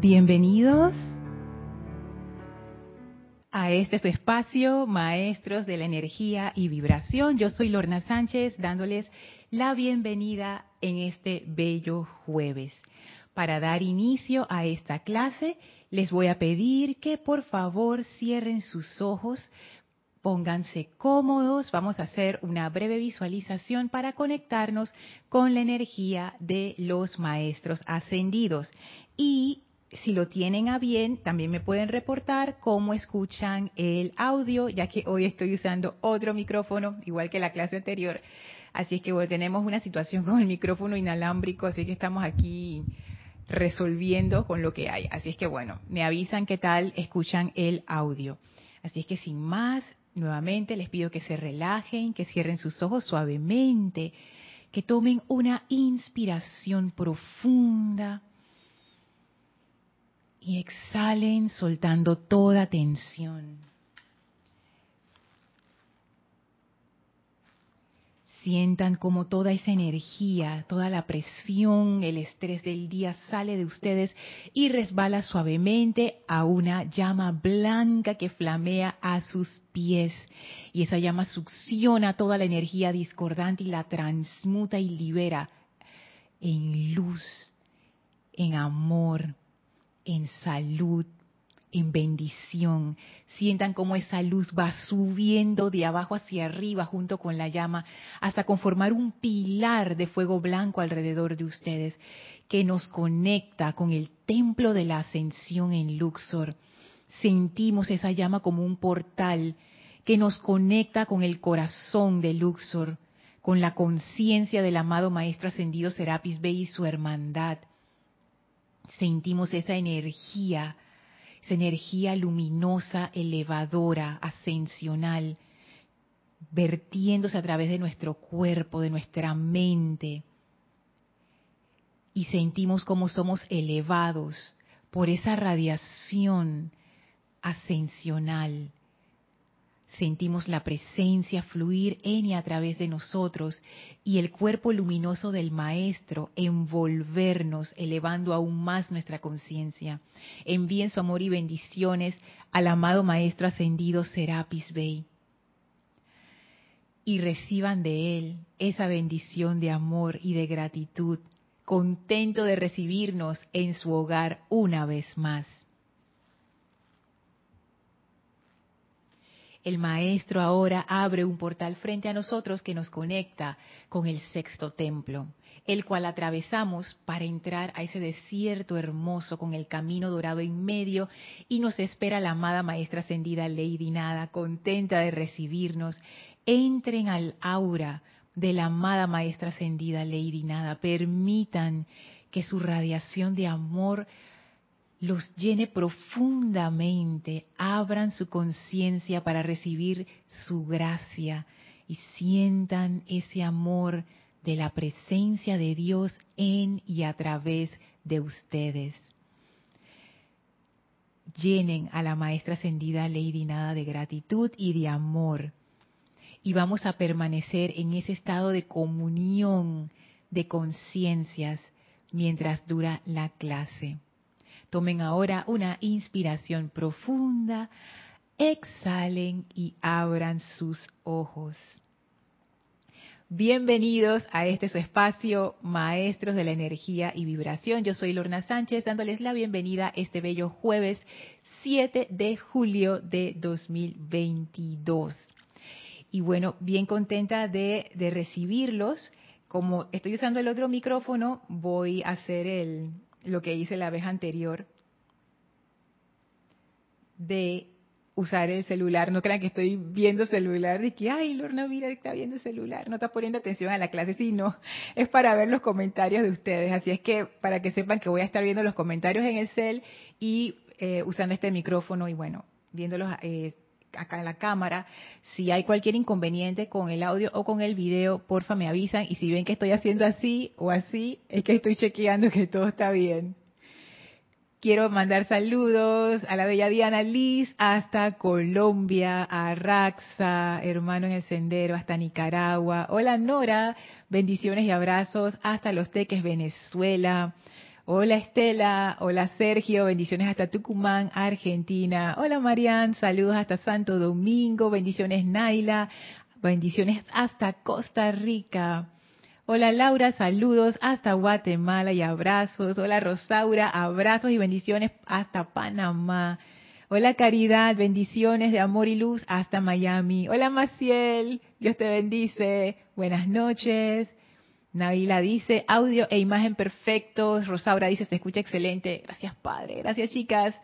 Bienvenidos a este su espacio, Maestros de la Energía y Vibración. Yo soy Lorna Sánchez dándoles la bienvenida en este bello jueves. Para dar inicio a esta clase, les voy a pedir que por favor cierren sus ojos, pónganse cómodos, vamos a hacer una breve visualización para conectarnos con la energía de los maestros ascendidos. Y si lo tienen a bien, también me pueden reportar cómo escuchan el audio, ya que hoy estoy usando otro micrófono, igual que la clase anterior. Así es que bueno, tenemos una situación con el micrófono inalámbrico, así que estamos aquí resolviendo con lo que hay. Así es que bueno, me avisan qué tal escuchan el audio. Así es que sin más, nuevamente les pido que se relajen, que cierren sus ojos suavemente, que tomen una inspiración profunda y exhalen soltando toda tensión. Sientan como toda esa energía, toda la presión, el estrés del día sale de ustedes y resbala suavemente a una llama blanca que flamea a sus pies. Y esa llama succiona toda la energía discordante y la transmuta y libera en luz, en amor, en salud, en bendición. Sientan cómo esa luz va subiendo de abajo hacia arriba junto con la llama hasta conformar un pilar de fuego blanco alrededor de ustedes que nos conecta con el templo de la ascensión en Luxor. Sentimos esa llama como un portal que nos conecta con el corazón de Luxor, con la conciencia del amado Maestro Ascendido Serapis Bey y su hermandad sentimos esa energía, esa energía luminosa, elevadora, ascensional, vertiéndose a través de nuestro cuerpo, de nuestra mente. Y sentimos como somos elevados por esa radiación ascensional sentimos la presencia fluir en y a través de nosotros y el cuerpo luminoso del Maestro envolvernos, elevando aún más nuestra conciencia. Envíen su amor y bendiciones al amado Maestro ascendido Serapis Bey y reciban de él esa bendición de amor y de gratitud, contento de recibirnos en su hogar una vez más. El Maestro ahora abre un portal frente a nosotros que nos conecta con el sexto templo, el cual atravesamos para entrar a ese desierto hermoso con el camino dorado en medio y nos espera la amada Maestra Ascendida Lady Nada, contenta de recibirnos. Entren al aura de la amada Maestra Ascendida Lady Nada, permitan que su radiación de amor los llene profundamente, abran su conciencia para recibir su gracia y sientan ese amor de la presencia de Dios en y a través de ustedes. Llenen a la maestra ascendida Lady Nada de gratitud y de amor. Y vamos a permanecer en ese estado de comunión de conciencias mientras dura la clase. Tomen ahora una inspiración profunda, exhalen y abran sus ojos. Bienvenidos a este su espacio, Maestros de la Energía y Vibración. Yo soy Lorna Sánchez, dándoles la bienvenida este bello jueves 7 de julio de 2022. Y bueno, bien contenta de, de recibirlos. Como estoy usando el otro micrófono, voy a hacer el, lo que hice la vez anterior de usar el celular. No crean que estoy viendo celular y que, ay, Lorna, mira, está viendo celular. No está poniendo atención a la clase. Sí, no. Es para ver los comentarios de ustedes. Así es que para que sepan que voy a estar viendo los comentarios en el cel y eh, usando este micrófono y bueno, viéndolos eh, acá en la cámara. Si hay cualquier inconveniente con el audio o con el video, porfa me avisan. Y si ven que estoy haciendo así o así, es que estoy chequeando que todo está bien. Quiero mandar saludos a la bella Diana Liz hasta Colombia, a Raxa, hermano en el sendero, hasta Nicaragua. Hola Nora, bendiciones y abrazos hasta Los Teques, Venezuela. Hola Estela, hola Sergio, bendiciones hasta Tucumán, Argentina. Hola Marian, saludos hasta Santo Domingo, bendiciones Naila, bendiciones hasta Costa Rica. Hola Laura, saludos hasta Guatemala y abrazos. Hola Rosaura, abrazos y bendiciones hasta Panamá. Hola Caridad, bendiciones de amor y luz hasta Miami. Hola Maciel, Dios te bendice. Buenas noches. Navila dice, audio e imagen perfectos. Rosaura dice, se escucha excelente. Gracias, Padre. Gracias, chicas.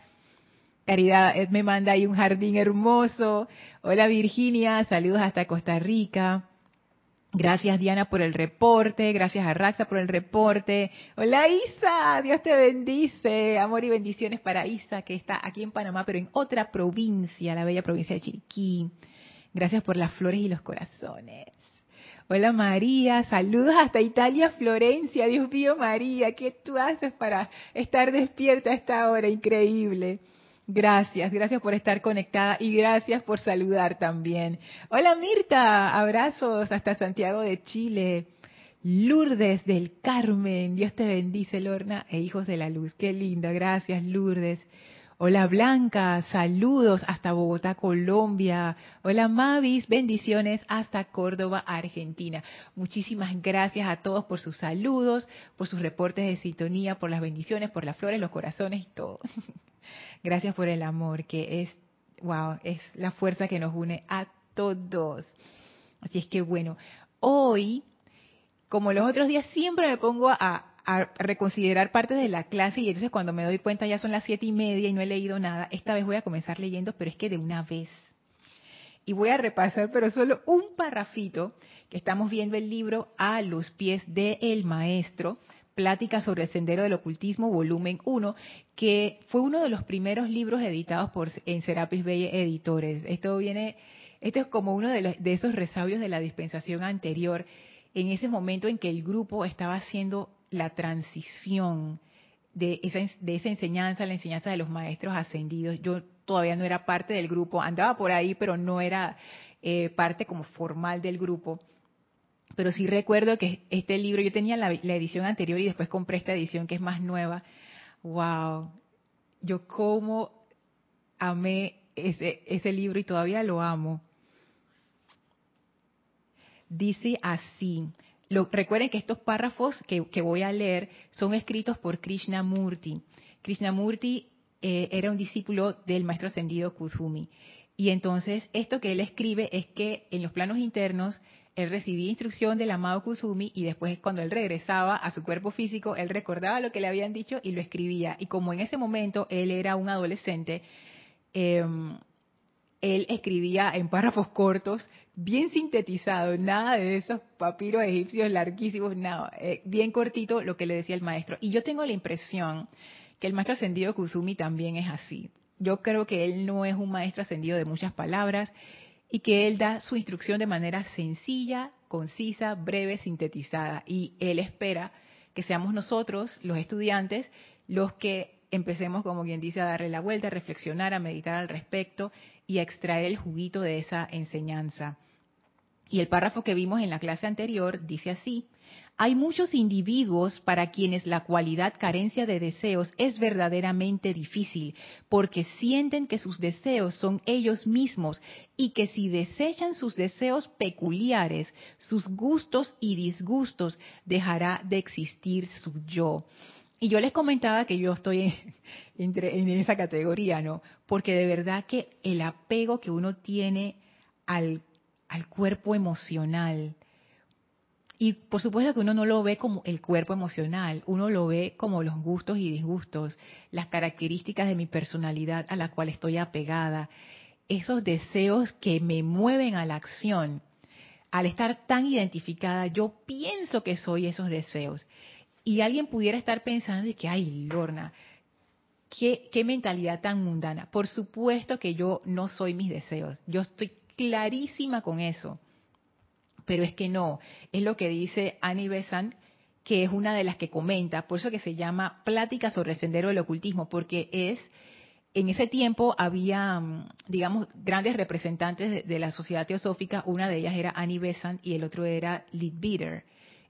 Caridad me manda ahí un jardín hermoso. Hola, Virginia. Saludos hasta Costa Rica. Gracias, Diana, por el reporte. Gracias a Raxa por el reporte. Hola, Isa. Dios te bendice. Amor y bendiciones para Isa, que está aquí en Panamá, pero en otra provincia, la bella provincia de Chiriquí. Gracias por las flores y los corazones. Hola María, saludos hasta Italia, Florencia. Dios mío, María, ¿qué tú haces para estar despierta a esta hora? Increíble. Gracias, gracias por estar conectada y gracias por saludar también. Hola Mirta, abrazos hasta Santiago de Chile. Lourdes del Carmen, Dios te bendice, Lorna, e hijos de la luz. Qué linda, gracias Lourdes. Hola Blanca, saludos hasta Bogotá, Colombia. Hola Mavis, bendiciones hasta Córdoba, Argentina. Muchísimas gracias a todos por sus saludos, por sus reportes de sintonía, por las bendiciones, por las flores, los corazones y todo. gracias por el amor, que es, wow, es la fuerza que nos une a todos. Así es que bueno, hoy, como los otros días, siempre me pongo a a reconsiderar partes de la clase y entonces cuando me doy cuenta ya son las siete y media y no he leído nada, esta vez voy a comenzar leyendo, pero es que de una vez. Y voy a repasar, pero solo un parrafito, que estamos viendo el libro A los pies del el maestro, Plática sobre el Sendero del Ocultismo, volumen 1, que fue uno de los primeros libros editados por en Serapis Bey Editores. Esto viene, esto es como uno de, de esos resabios de la dispensación anterior, en ese momento en que el grupo estaba haciendo la transición de esa, de esa enseñanza, la enseñanza de los maestros ascendidos. Yo todavía no era parte del grupo, andaba por ahí, pero no era eh, parte como formal del grupo. Pero sí recuerdo que este libro, yo tenía la, la, edición anterior y después compré esta edición que es más nueva. ¡Wow! Yo como amé ese, ese libro y todavía lo amo. Dice así, recuerden que estos párrafos que, voy a leer son escritos por Krishnamurti. Krishnamurti eh, era un discípulo del maestro ascendido Kuzumi. Y entonces esto que él escribe es que en los planos internos él recibía instrucción del amado Kuzumi y después cuando él regresaba a su cuerpo físico, él recordaba lo que le habían dicho y lo escribía. Y como en ese momento él era un adolescente, em, él escribía en párrafos cortos, bien sintetizado, nada de esos papiros egipcios larguísimos, nada, eh, bien cortito lo que le decía el maestro. Y yo tengo la impresión que el maestro ascendido Kusumi también es así. Yo creo que él no es un maestro ascendido de muchas palabras y que él da su instrucción de manera sencilla, concisa, breve, sintetizada. Y él espera que seamos nosotros, los estudiantes, los que empecemos, como quien dice, a darle la vuelta, a reflexionar, a meditar al respecto y extraer el juguito de esa enseñanza. Y el párrafo que vimos en la clase anterior dice así, hay muchos individuos para quienes la cualidad carencia de deseos es verdaderamente difícil, porque sienten que sus deseos son ellos mismos y que si desechan sus deseos peculiares, sus gustos y disgustos, dejará de existir su yo. Y yo les comentaba que yo estoy en, esa categoría, ¿no? Porque de verdad que el apego que uno tiene al, al cuerpo emocional, y por supuesto que uno no lo ve como el cuerpo emocional, uno lo ve como los gustos y disgustos, las características de mi personalidad a la cual estoy apegada, esos deseos que me mueven a la acción. Al estar tan identificada, yo pienso que soy esos deseos y alguien pudiera estar pensando de que, ay, Lorna, ¿qué, mentalidad tan mundana. Por supuesto que yo no soy mis deseos, yo estoy clarísima con eso. Pero es que no, es lo que dice Annie Besant, que es una de las que comenta, por eso que se llama Plática sobre el Sendero del Ocultismo, porque es, en ese tiempo había, mm, digamos, grandes representantes de, la sociedad teosófica, una de ellas era Annie Besant y el otro era Leadbeater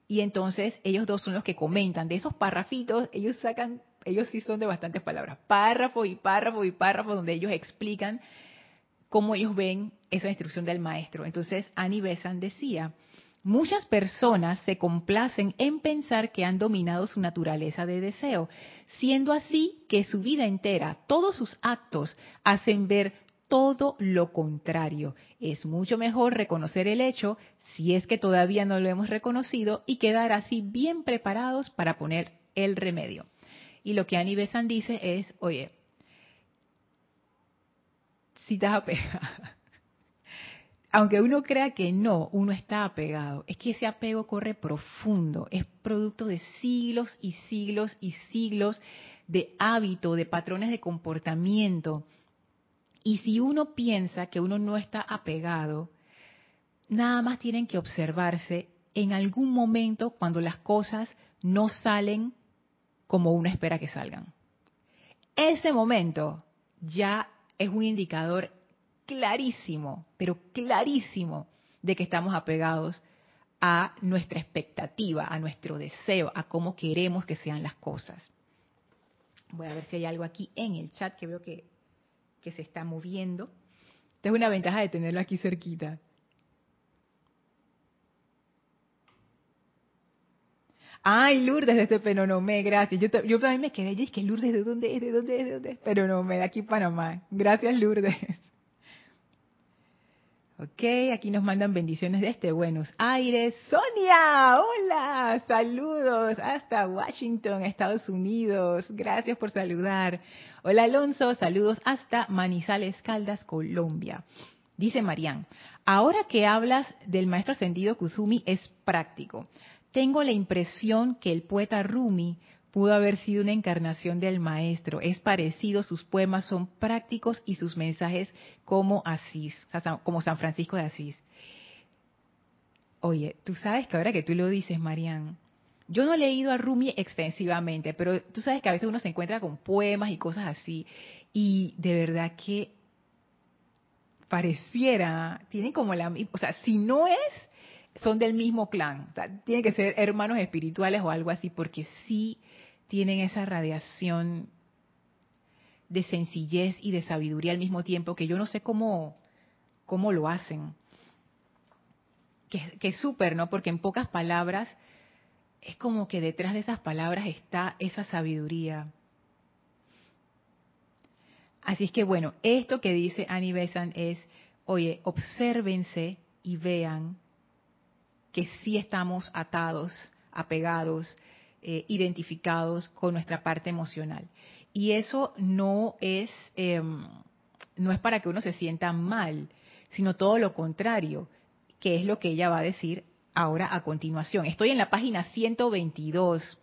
Y entonces ellos dos son los que comentan. De esos parrafitos, ellos sacan, ellos sí son de bastantes palabras, párrafo y párrafo y párrafo, donde ellos explican cómo ellos ven esa instrucción del maestro. Entonces, Annie Besant decía, muchas personas se complacen en pensar que han dominado su naturaleza de deseo, siendo así que su vida entera, todos sus actos, hacen ver todo lo contrario. Es mucho mejor reconocer el hecho, si es que todavía no lo hemos reconocido, y quedar así bien preparados para poner el remedio. Y lo que Annie Besant dice es, oye, si estás apegado, aunque uno crea que no, uno está apegado, es que ese apego corre profundo, es producto de siglos y siglos y siglos de hábito, de patrones de comportamiento y si uno piensa que uno no está apegado, nada más tienen que observarse en algún momento cuando las cosas no salen como uno espera que salgan. Ese momento ya es un indicador clarísimo, pero clarísimo, de que estamos apegados a nuestra expectativa, a nuestro deseo, a cómo queremos que sean las cosas. Voy a ver si hay algo aquí en el chat que veo que que se está moviendo. Esta es una ventaja de tenerlo aquí cerquita. Ay, Lourdes desde Penonomé, gracias. Yo, yo también me quedé, y es que Lourdes, ¿de dónde es? ¿De dónde es? ¿De dónde es? Penonomé, de aquí Panamá. Gracias, Lourdes. Ok, aquí nos mandan bendiciones de este Buenos Aires. Sonia, hola, saludos hasta Washington, Estados Unidos. Gracias por saludar. Hola Alonso, saludos hasta Manizales Caldas, Colombia. Dice Marían, ahora que hablas del maestro ascendido Kusumi es práctico. Tengo la impresión que el poeta Rumi pudo haber sido una encarnación del maestro. Es parecido, sus poemas son prácticos y sus mensajes como Asís, como San Francisco de Asís. Oye, tú sabes que ahora que tú lo dices, Marian, yo no he leído a Rumi extensivamente, pero tú sabes que a veces uno se encuentra con poemas y cosas así, y de verdad que pareciera, tienen como la, o sea, si no es, son del mismo clan, o sea, tienen que ser hermanos espirituales o algo así, porque sí tienen esa radiación de sencillez y de sabiduría al mismo tiempo que yo no sé cómo, cómo lo hacen. Que, es súper, ¿no? Porque en pocas palabras es como que detrás de esas palabras está esa sabiduría. Así es que bueno, esto que dice Annie Besant es, oye, obsérvense y vean que sí estamos atados, apegados, eh, identificados con nuestra parte emocional. Y eso no es, em, no es para que uno se sienta mal, sino todo lo contrario, que es lo que ella va a decir ahora a continuación. Estoy en la página 122.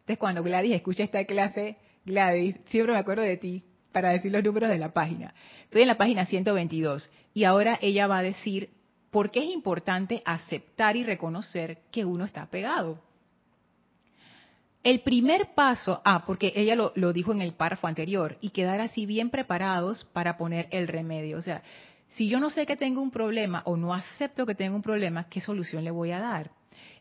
Entonces, cuando Gladys escucha esta clase, Gladys, siempre me acuerdo de ti para decir los números de la página. Estoy en la página 122 y ahora ella va a decir por qué es importante aceptar y reconocer que uno está pegado. El primer paso, ah, porque ella lo, dijo en el párrafo anterior, y quedar así bien preparados para poner el remedio. O sea, si yo no sé que tengo un problema o no acepto que tengo un problema, ¿qué solución le voy a dar?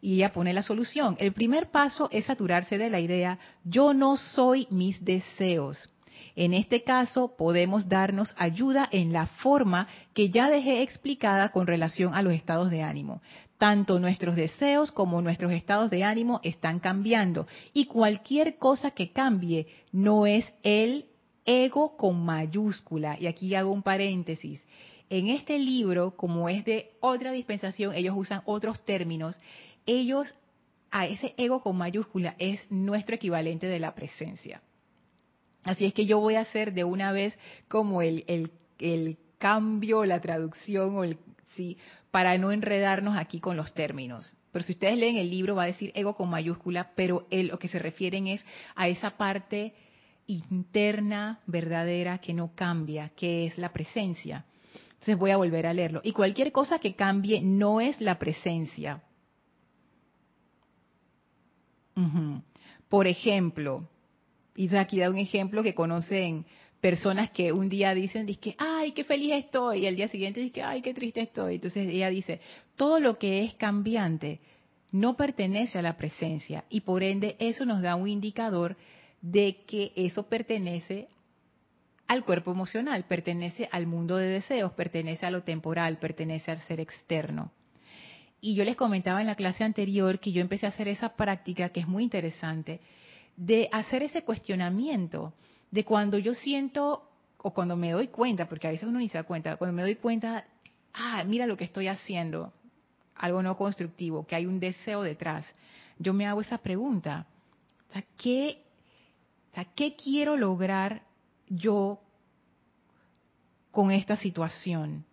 Y ella pone la solución. El primer paso es saturarse de la idea, yo no soy mis deseos. En este caso, podemos darnos ayuda en la forma que ya dejé explicada con relación a los estados de ánimo. Tanto nuestros deseos como nuestros estados de ánimo están cambiando y cualquier cosa que cambie no es el ego con mayúscula. Y aquí hago un paréntesis. En este libro, como es de otra dispensación, ellos usan otros términos. Ellos, a ese ego con mayúscula, es nuestro equivalente de la presencia. Así es que yo voy a hacer de una vez como el, el, cambio, la traducción o el sí, para no enredarnos aquí con los términos. Pero si ustedes leen el libro va a decir ego con mayúscula, pero lo que se refieren es a esa parte interna, verdadera, que no cambia, que es la presencia. Entonces voy a volver a leerlo. Y cualquier cosa que cambie no es la presencia. Por ejemplo, y aquí da un ejemplo que conocen personas que un día dicen, ay, qué feliz estoy, y el día siguiente dicen, ay, qué triste estoy. Entonces ella dice, todo lo que es cambiante no pertenece a la presencia y por ende eso nos da un indicador de que eso pertenece al cuerpo emocional, pertenece al mundo de deseos, pertenece a lo temporal, pertenece al ser externo. Y yo les comentaba en la clase anterior que yo empecé a hacer esa práctica que es muy interesante, de hacer ese cuestionamiento, de cuando yo siento o cuando me doy cuenta, porque a veces uno ni se da cuenta, cuando me doy cuenta, ah, mira lo que estoy haciendo, algo no constructivo, que hay un deseo detrás, yo me hago esa pregunta, ¿qué, ¿qué quiero lograr yo con esta situación?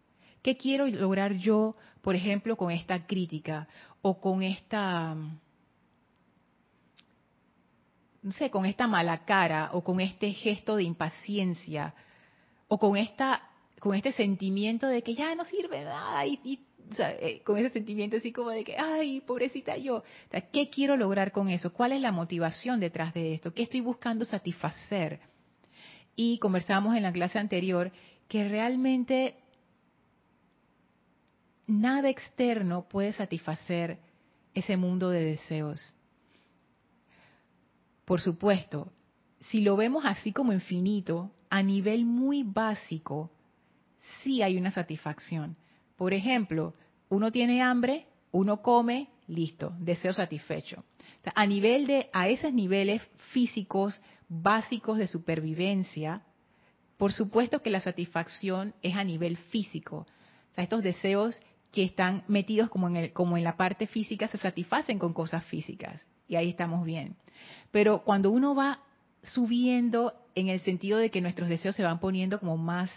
¿Qué quiero lograr yo, por ejemplo, con esta crítica o con esta, no sé, con esta mala cara o con este gesto de impaciencia o con esta, con este sentimiento de que ya no sirve nada y, eh, con ese sentimiento así como de que, ay, pobrecita yo. ¿Qué quiero lograr con eso? ¿Cuál es la motivación detrás de esto? ¿Qué estoy buscando satisfacer? Y conversábamos en la clase anterior que realmente nada externo puede satisfacer ese mundo de deseos. Por supuesto, si lo vemos así como infinito, a nivel muy básico, sí hay una satisfacción. Por ejemplo, uno tiene hambre, uno come, listo, deseo satisfecho. a nivel de, a esos niveles físicos básicos de supervivencia, por supuesto que la satisfacción es a nivel físico. Estos deseos que están metidos como en, el, como en la parte física se satisfacen con cosas físicas. Y ahí estamos bien. Pero cuando uno va subiendo en el sentido de que nuestros deseos se van poniendo como más,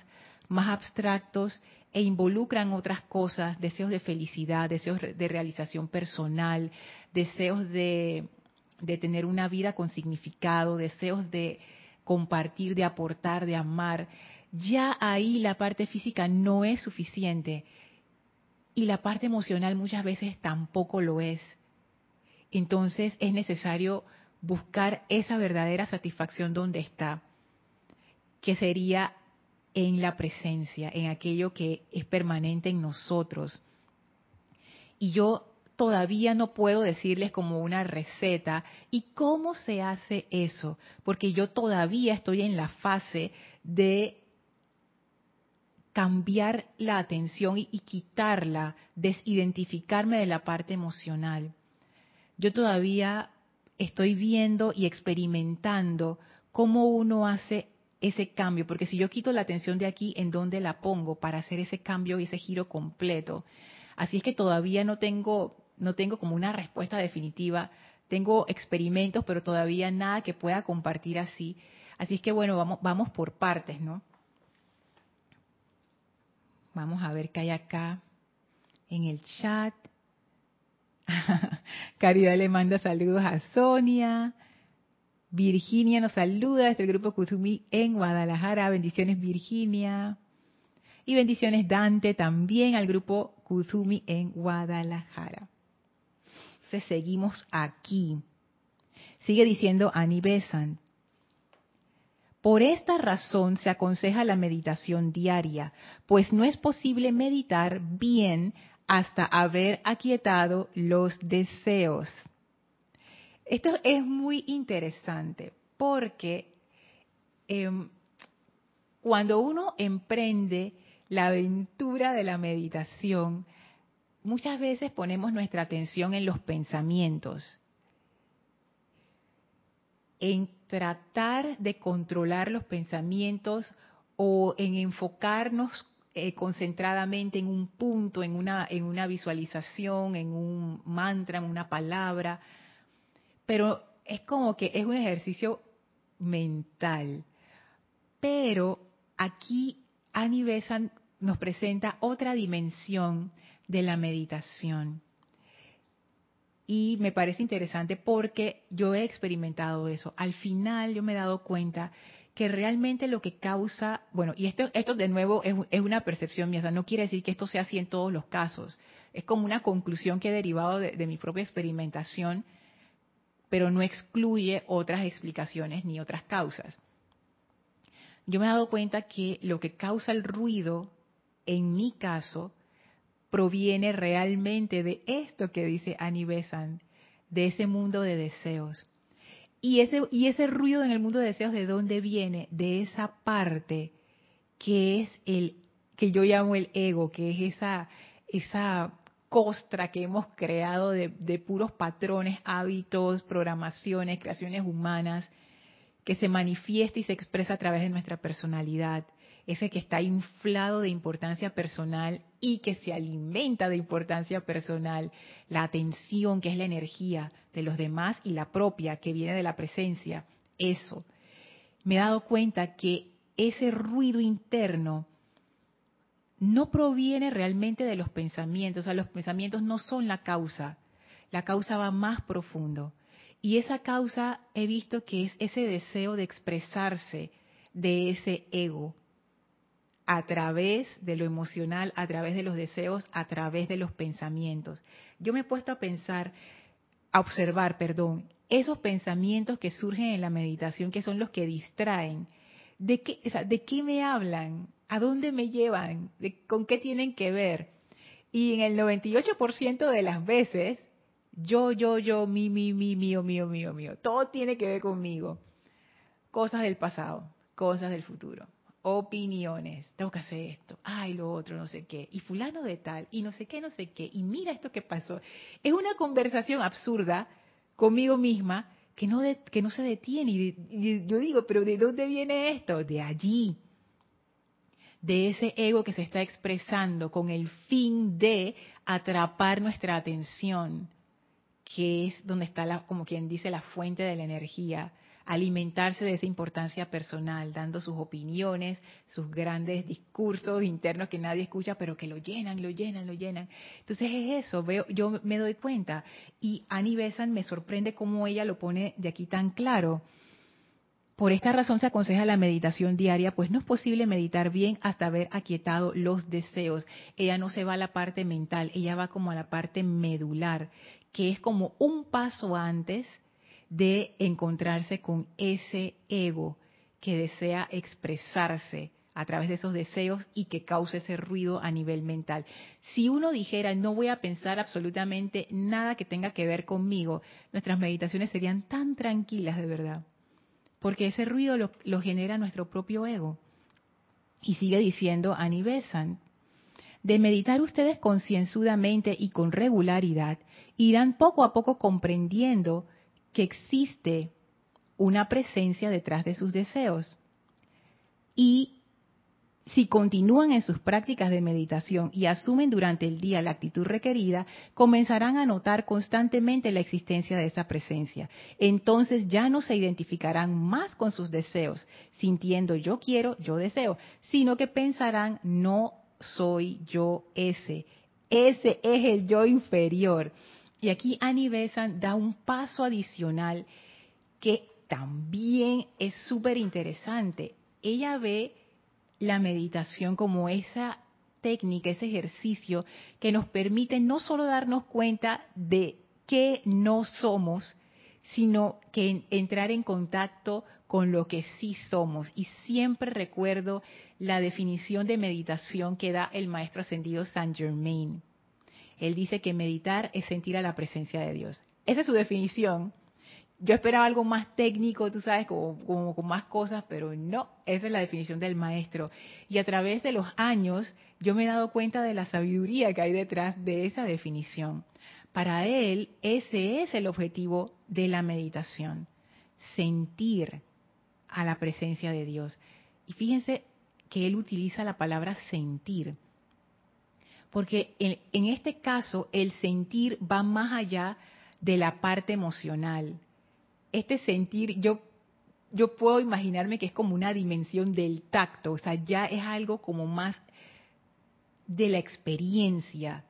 más abstractos e involucran otras cosas, deseos de felicidad, deseos de realización personal, deseos de, de tener una vida con significado, deseos de compartir, de aportar, de amar, ya ahí la parte física no es suficiente y la parte emocional muchas veces tampoco lo es. Entonces es necesario buscar esa verdadera satisfacción donde está, que sería en la presencia, en aquello que es permanente en nosotros. Y yo todavía no puedo decirles como una receta y cómo se hace eso, porque yo todavía estoy en la fase de cambiar la atención y, quitarla, desidentificarme de la parte emocional. Yo todavía estoy viendo y experimentando cómo uno hace ese cambio, porque si yo quito la atención de aquí, ¿en dónde la pongo para hacer ese cambio y ese giro completo? Así es que todavía no tengo, no tengo como una respuesta definitiva. Tengo experimentos, pero todavía nada que pueda compartir así. Así es que bueno, vamos, vamos por partes, ¿no? Vamos a ver qué hay acá en el chat. Caridad le manda saludos a Sonia. Virginia nos saluda desde el grupo Kuzumi en Guadalajara. Bendiciones Virginia. Y bendiciones Dante también al grupo Kuzumi en Guadalajara. Entonces seguimos aquí. Sigue diciendo Ani Besan. Por esta razón se aconseja la meditación diaria, pues no es posible meditar bien hasta haber aquietado los deseos. Esto es muy interesante porque em, cuando uno emprende la aventura de la meditación, muchas veces ponemos nuestra atención en los pensamientos, en tratar de controlar los pensamientos o en enfocarnos eh, concentradamente en un punto, en una, en una visualización, en un mantra, en una palabra, pero es como que es un ejercicio mental. Pero aquí Annie Besant nos presenta otra dimensión de la meditación. Y me parece interesante porque yo he experimentado eso. Al final yo me he dado cuenta que realmente lo que causa, bueno, y esto, esto de nuevo es, una percepción mía, no quiere decir que esto sea así en todos los casos, es como una conclusión que he derivado de, mi propia experimentación, pero no excluye otras explicaciones ni otras causas. Yo me he dado cuenta que lo que causa el ruido, en mi caso, proviene realmente de esto que dice Annie Besant, de ese mundo de deseos. Y ese, y ese ruido en el mundo de deseos, ¿de dónde viene? De esa parte que es el, que yo llamo el ego, que es esa, esa costra que hemos creado de, de puros patrones, hábitos, programaciones, creaciones humanas, que se manifiesta y se expresa a través de nuestra personalidad ese que está inflado de importancia personal y que se alimenta de importancia personal, la atención que es la energía de los demás y la propia que viene de la presencia, eso. Me he dado cuenta que ese ruido interno no proviene realmente de los pensamientos, o sea, los pensamientos no son la causa, la causa va más profundo. Y esa causa he visto que es ese deseo de expresarse de ese ego, a través de lo emocional, a través de los deseos, a través de los pensamientos. Yo me he puesto a pensar, a observar, perdón, esos pensamientos que surgen en la meditación, que son los que distraen. ¿De qué, ¿de qué me hablan? ¿A dónde me llevan? ¿Con qué tienen que ver? Y en el 98% de las veces, yo, yo, yo, mi, mi, mi, mío, mío, mío, mío. Todo tiene que ver conmigo. Cosas del pasado, cosas del futuro opiniones, tengo que hacer esto, ay, lo otro, no sé qué, y fulano de tal, y no sé qué, no sé qué, y mira esto que pasó. Es una conversación absurda conmigo misma que no, que no se detiene. Y, yo digo, pero ¿de dónde viene esto? De allí, de ese ego que se está expresando con el fin de atrapar nuestra atención, que es donde está, la, como quien dice, la fuente de la energía alimentarse de esa importancia personal, dando sus opiniones, sus grandes discursos internos que nadie escucha, pero que lo llenan, lo llenan, lo llenan. Entonces es eso, veo, yo me doy cuenta. Y Annie Besant me sorprende cómo ella lo pone de aquí tan claro. Por esta razón se aconseja la meditación diaria, pues no es posible meditar bien hasta haber aquietado los deseos. Ella no se va a la parte mental, ella va como a la parte medular, que es como un paso antes de encontrarse con ese ego que desea expresarse a través de esos deseos y que cause ese ruido a nivel mental. Si uno dijera, no voy a pensar absolutamente nada que tenga que ver conmigo, nuestras meditaciones serían tan tranquilas de verdad, porque ese ruido lo, genera nuestro propio ego. Y sigue diciendo Annie Besant, de meditar ustedes concienzudamente y con regularidad, irán poco a poco comprendiendo que existe una presencia detrás de sus deseos. Y si continúan en sus prácticas de meditación y asumen durante el día la actitud requerida, comenzarán a notar constantemente la existencia de esa presencia. Entonces ya no se identificarán más con sus deseos, sintiendo yo quiero, yo deseo, sino que pensarán no soy yo ese. Ese es el yo inferior. Y aquí Annie Besant da un paso adicional que también es súper interesante. Ella ve la meditación como esa técnica, ese ejercicio que nos permite no solo darnos cuenta de que no somos, sino que entrar en contacto con lo que sí somos. Y siempre recuerdo la definición de meditación que da el maestro ascendido Saint Germain. Él dice que meditar es sentir a la presencia de Dios. Esa es su definición. Yo esperaba algo más técnico, tú sabes, como, con más cosas, pero no, esa es la definición del maestro. Y a través de los años yo me he dado cuenta de la sabiduría que hay detrás de esa definición. Para él, ese es el objetivo de la meditación, sentir a la presencia de Dios. Y fíjense que él utiliza la palabra sentir porque en, este caso el sentir va más allá de la parte emocional. Este sentir, yo, yo puedo imaginarme que es como una dimensión del tacto, o sea, ya es algo como más de la experiencia.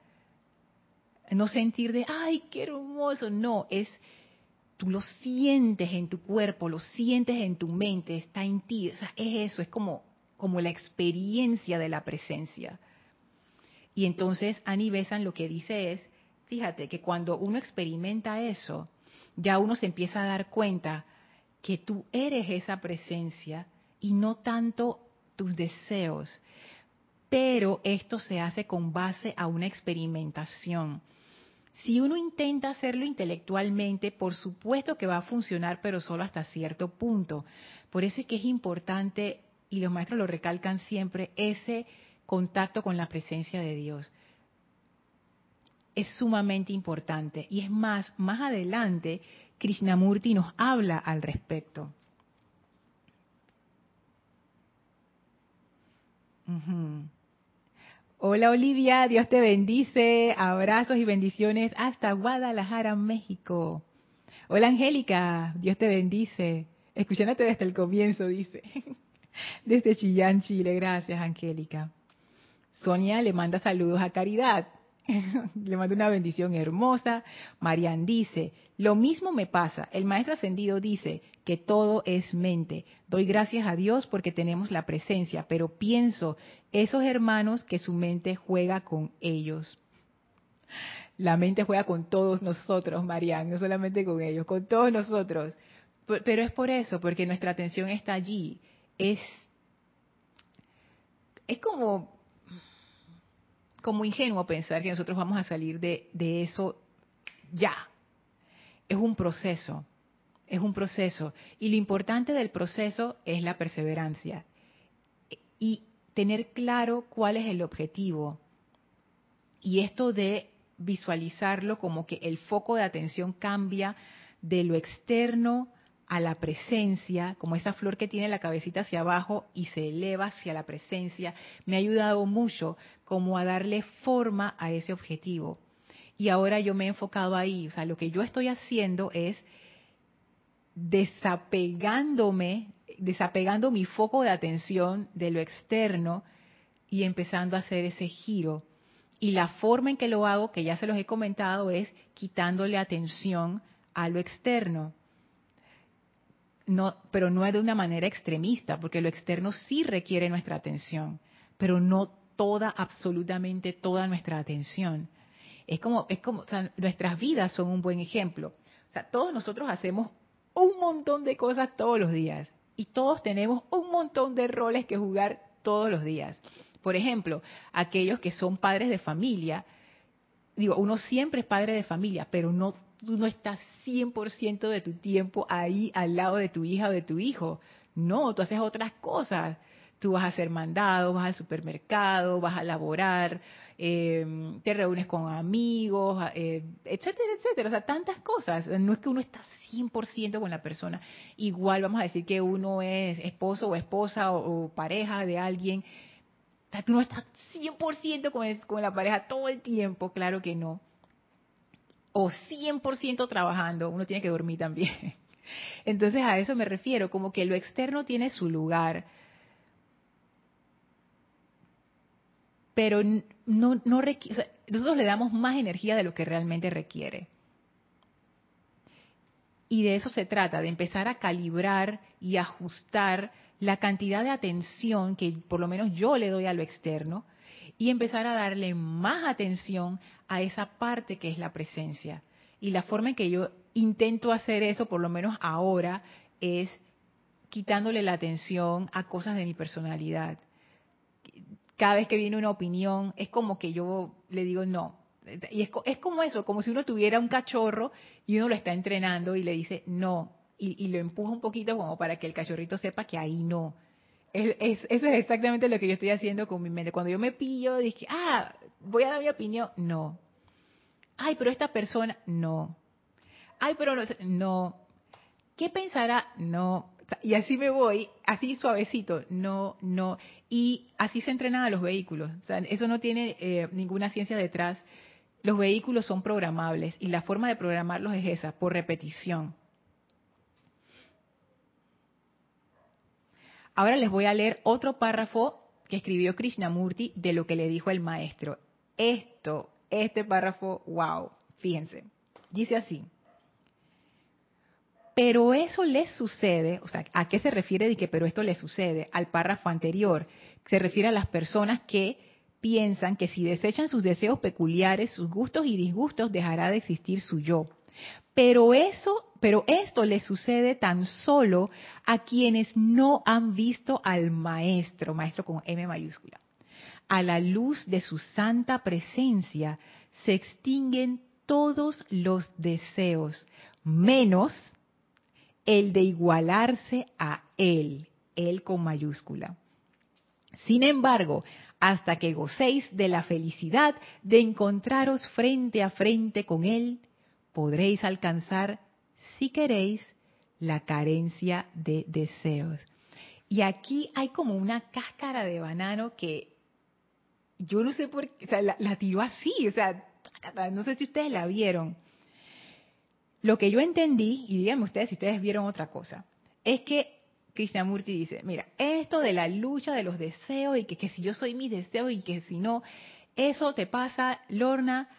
No sentir de, ay, qué hermoso, no, es, tú lo sientes en tu cuerpo, lo sientes en tu mente, está en ti, o sea, es eso, es como, como la experiencia de la presencia. Y entonces Annie Besant lo que dice es, fíjate que cuando uno experimenta eso, ya uno se empieza a dar cuenta que tú eres esa presencia y no tanto tus deseos. pero esto se hace con base a una experimentación. Si uno intenta hacerlo intelectualmente, por supuesto que va a funcionar, pero solo hasta cierto punto. Por eso es que es importante, y los maestros lo recalcan siempre, ese contacto con la presencia de Dios. Es sumamente importante. Y es más, más adelante, Krishnamurti nos habla al respecto. Hola Olivia, Dios te bendice. Abrazos y bendiciones hasta Guadalajara, México. Hola Angélica, Dios te bendice. Escuchándote desde el comienzo, dice. Desde Chillán, Chile. Gracias, Angélica. Sonia le manda saludos a Caridad. Le mando una bendición hermosa. Marian dice, lo mismo me pasa. El maestro ascendido dice que todo es mente. Doy gracias a Dios porque tenemos la presencia, pero pienso esos hermanos que su mente juega con ellos. La mente juega con todos nosotros, Marian, no solamente con ellos, con todos nosotros. Pero es por eso, porque nuestra atención está allí. Es, es como como ingenuo pensar que nosotros vamos a salir de, eso ya. Es un proceso, es un proceso. Y lo importante del proceso es la perseverancia. Y tener claro cuál es el objetivo. Y esto de visualizarlo como que el foco de atención cambia de lo externo a la presencia, como esa flor que tiene la cabecita hacia abajo y se eleva hacia la presencia, me ha ayudado mucho como a darle forma a ese objetivo. Y ahora yo me he enfocado ahí, o sea, lo que yo estoy haciendo es desapegándome, desapegando mi foco de atención de lo externo y empezando a hacer ese giro. Y la forma en que lo hago, que ya se los he comentado, es quitándole atención a lo externo no, pero no es de una manera extremista, porque lo externo sí requiere nuestra atención, pero no toda, absolutamente toda nuestra atención. Es como, es como, nuestras vidas son un buen ejemplo. O sea, todos nosotros hacemos un montón de cosas todos los días y todos tenemos un montón de roles que jugar todos los días. Por ejemplo, aquellos que son padres de familia, digo, uno siempre es padre de familia, pero no tú no estás 100% de tu tiempo ahí al lado de tu hija o de tu hijo. No, tú haces otras cosas. Tú vas a hacer mandados, vas al supermercado, vas a laborar, em, te reúnes con amigos, eh, etcétera, etcétera. O sea, tantas cosas. No es que uno está 100% con la persona. Igual vamos a decir que uno es esposo o esposa o, pareja de alguien. O tú no estás 100% con, con la pareja todo el tiempo. Claro que no o 100% trabajando, uno tiene que dormir también. Entonces a eso me refiero, como que lo externo tiene su lugar, pero no, no nosotros le damos más energía de lo que realmente requiere. Y de eso se trata, de empezar a calibrar y ajustar la cantidad de atención que por lo menos yo le doy a lo externo y empezar a darle más atención a esa parte que es la presencia. Y la forma en que yo intento hacer eso, por lo menos ahora, es quitándole la atención a cosas de mi personalidad. Cada vez que viene una opinión, es como que yo le digo no. Y es, es como eso, como si uno tuviera un cachorro y uno lo está entrenando y le dice no. Y, y lo empuja un poquito como para que el cachorrito sepa que ahí no eso es exactamente lo que yo estoy haciendo con mi mente. Cuando yo me pillo, dije, ah, voy a dar mi opinión, no. Ay, pero esta persona, no. Ay, pero no, no. ¿Qué pensará? No. Y así me voy, así suavecito, no, no. Y así se entrenan a los vehículos. O sea, eso no tiene eh, ninguna ciencia detrás. Los vehículos son programables y la forma de programarlos es esa, por repetición. Ahora les voy a leer otro párrafo que escribió Krishnamurti de lo que le dijo el maestro. Esto, este párrafo, wow, fíjense. Dice así. Pero eso le sucede, o sea, ¿a qué se refiere de que pero esto le sucede? Al párrafo anterior, se refiere a las personas que piensan que si desechan sus deseos peculiares, sus gustos y disgustos, dejará de existir su yo. Pero eso, pero esto le sucede tan solo a quienes no han visto al maestro, maestro con M mayúscula. a la luz de su santa presencia se extinguen todos los deseos, menos el de igualarse a Él, Él con mayúscula. Sin embargo, hasta que gocéis de la felicidad de encontraros frente a frente con Él, podréis alcanzar, si queréis, la carencia de deseos. Y aquí hay como una cáscara de banano que yo no sé por qué, o sea, la, tiró así, o sea, no sé si ustedes la vieron. Lo que yo entendí, y díganme ustedes si ustedes vieron otra cosa, es que Krishnamurti dice, mira, esto de la lucha de los deseos y que, que si yo soy mi deseo y que si no, eso te pasa, Lorna,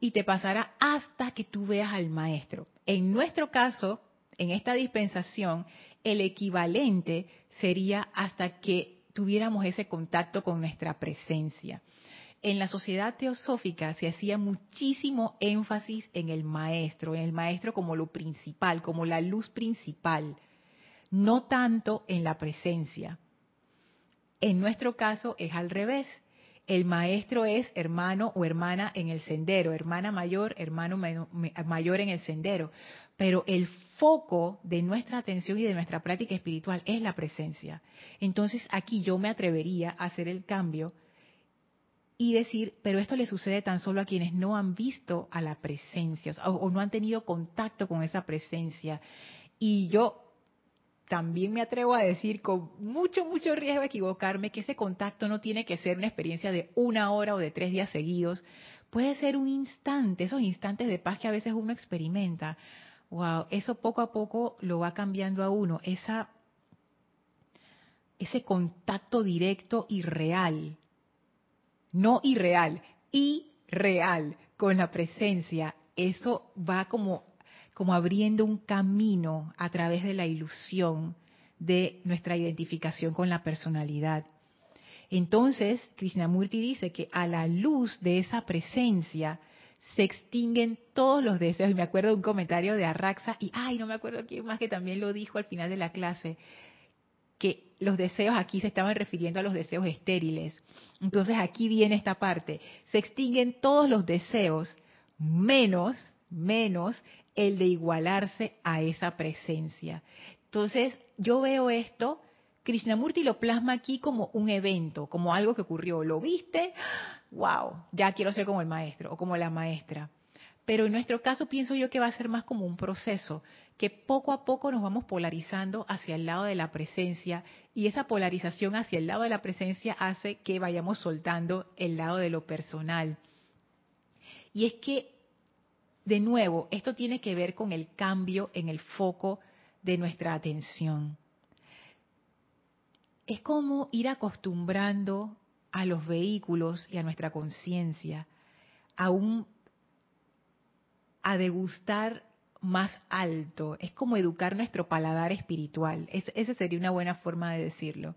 y te pasará hasta que tú veas al maestro. En nuestro caso, en esta dispensación, el equivalente sería hasta que tuviéramos ese contacto con nuestra presencia. En la sociedad teosófica se hacía muchísimo énfasis en el maestro, en el maestro como lo principal, como la luz principal, no tanto en la presencia. En nuestro caso es al revés. El maestro es hermano o hermana en el sendero, hermana mayor, hermano mayor en el sendero. Pero el foco de nuestra atención y de nuestra práctica espiritual es la presencia. Entonces aquí yo me atrevería a hacer el cambio y decir, pero esto le sucede tan solo a quienes no han visto a la presencia o, no han tenido contacto con esa presencia. Y yo también me atrevo a decir con mucho, mucho riesgo de equivocarme que ese contacto no tiene que ser una experiencia de una hora o de tres días seguidos. Puede ser un instante, esos instantes de paz que a veces uno experimenta. Wow, eso poco a poco lo va cambiando a uno. Esa, ese contacto directo y real no irreal, y real con la presencia, eso va como, como abriendo un camino a través de la ilusión de nuestra identificación con la personalidad. Entonces, Krishnamurti dice que a la luz de esa presencia se extinguen todos los deseos. Y me acuerdo de un comentario de Arraxa, y ay, no me acuerdo quién más que también lo dijo al final de la clase, que los deseos aquí se estaban refiriendo a los deseos estériles. Entonces aquí viene esta parte. Se extinguen todos los deseos menos, menos el de igualarse a esa presencia. Entonces yo veo esto, Krishnamurti lo plasma aquí como un evento, como algo que ocurrió. ¿Lo viste? ¡Wow! Ya quiero ser como el maestro o como la maestra. Pero en nuestro caso pienso yo que va a ser más como un proceso, que poco a poco nos vamos polarizando hacia el lado de la presencia y esa polarización hacia el lado de la presencia hace que vayamos soltando el lado de lo personal. Y es que, de nuevo, esto tiene que ver con el cambio en el foco de nuestra atención. Es como ir acostumbrando a los vehículos y a nuestra conciencia a un a degustar más alto. Es como educar nuestro paladar espiritual. Es, esa sería una buena forma de decirlo.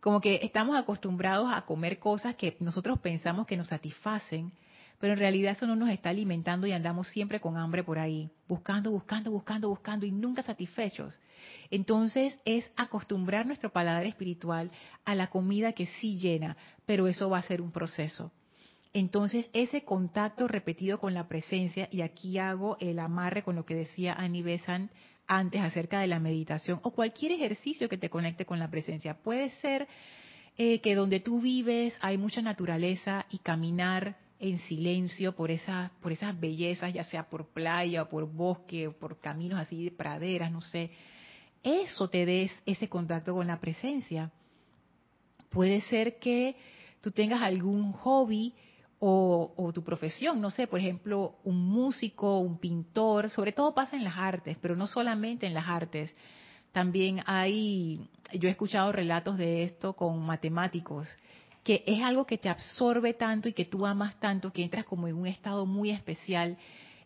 Como que estamos acostumbrados a comer cosas que nosotros pensamos que nos satisfacen, pero en realidad eso no nos está alimentando y andamos siempre con hambre por ahí, buscando, buscando, buscando, buscando y nunca satisfechos. Entonces es acostumbrar nuestro paladar espiritual a la comida que sí llena, pero eso va a ser un proceso. Entonces, ese contacto repetido con la presencia, y aquí hago el amarre con lo que decía Annie Besant antes acerca de la meditación, o cualquier ejercicio que te conecte con la presencia. Puede ser eh, que donde tú vives hay mucha naturaleza y caminar en silencio por, esa, por esas bellezas, ya sea por playa o por bosque o por caminos así de praderas, no sé. Eso te des ese contacto con la presencia. Puede ser que tú tengas algún hobby o, tu profesión, no sé, por ejemplo, un músico, un pintor, sobre todo pasa en las artes, pero no solamente en las artes. También hay, yo he escuchado relatos de esto con matemáticos, que es algo que te absorbe tanto y que tú amas tanto que entras como en un estado muy especial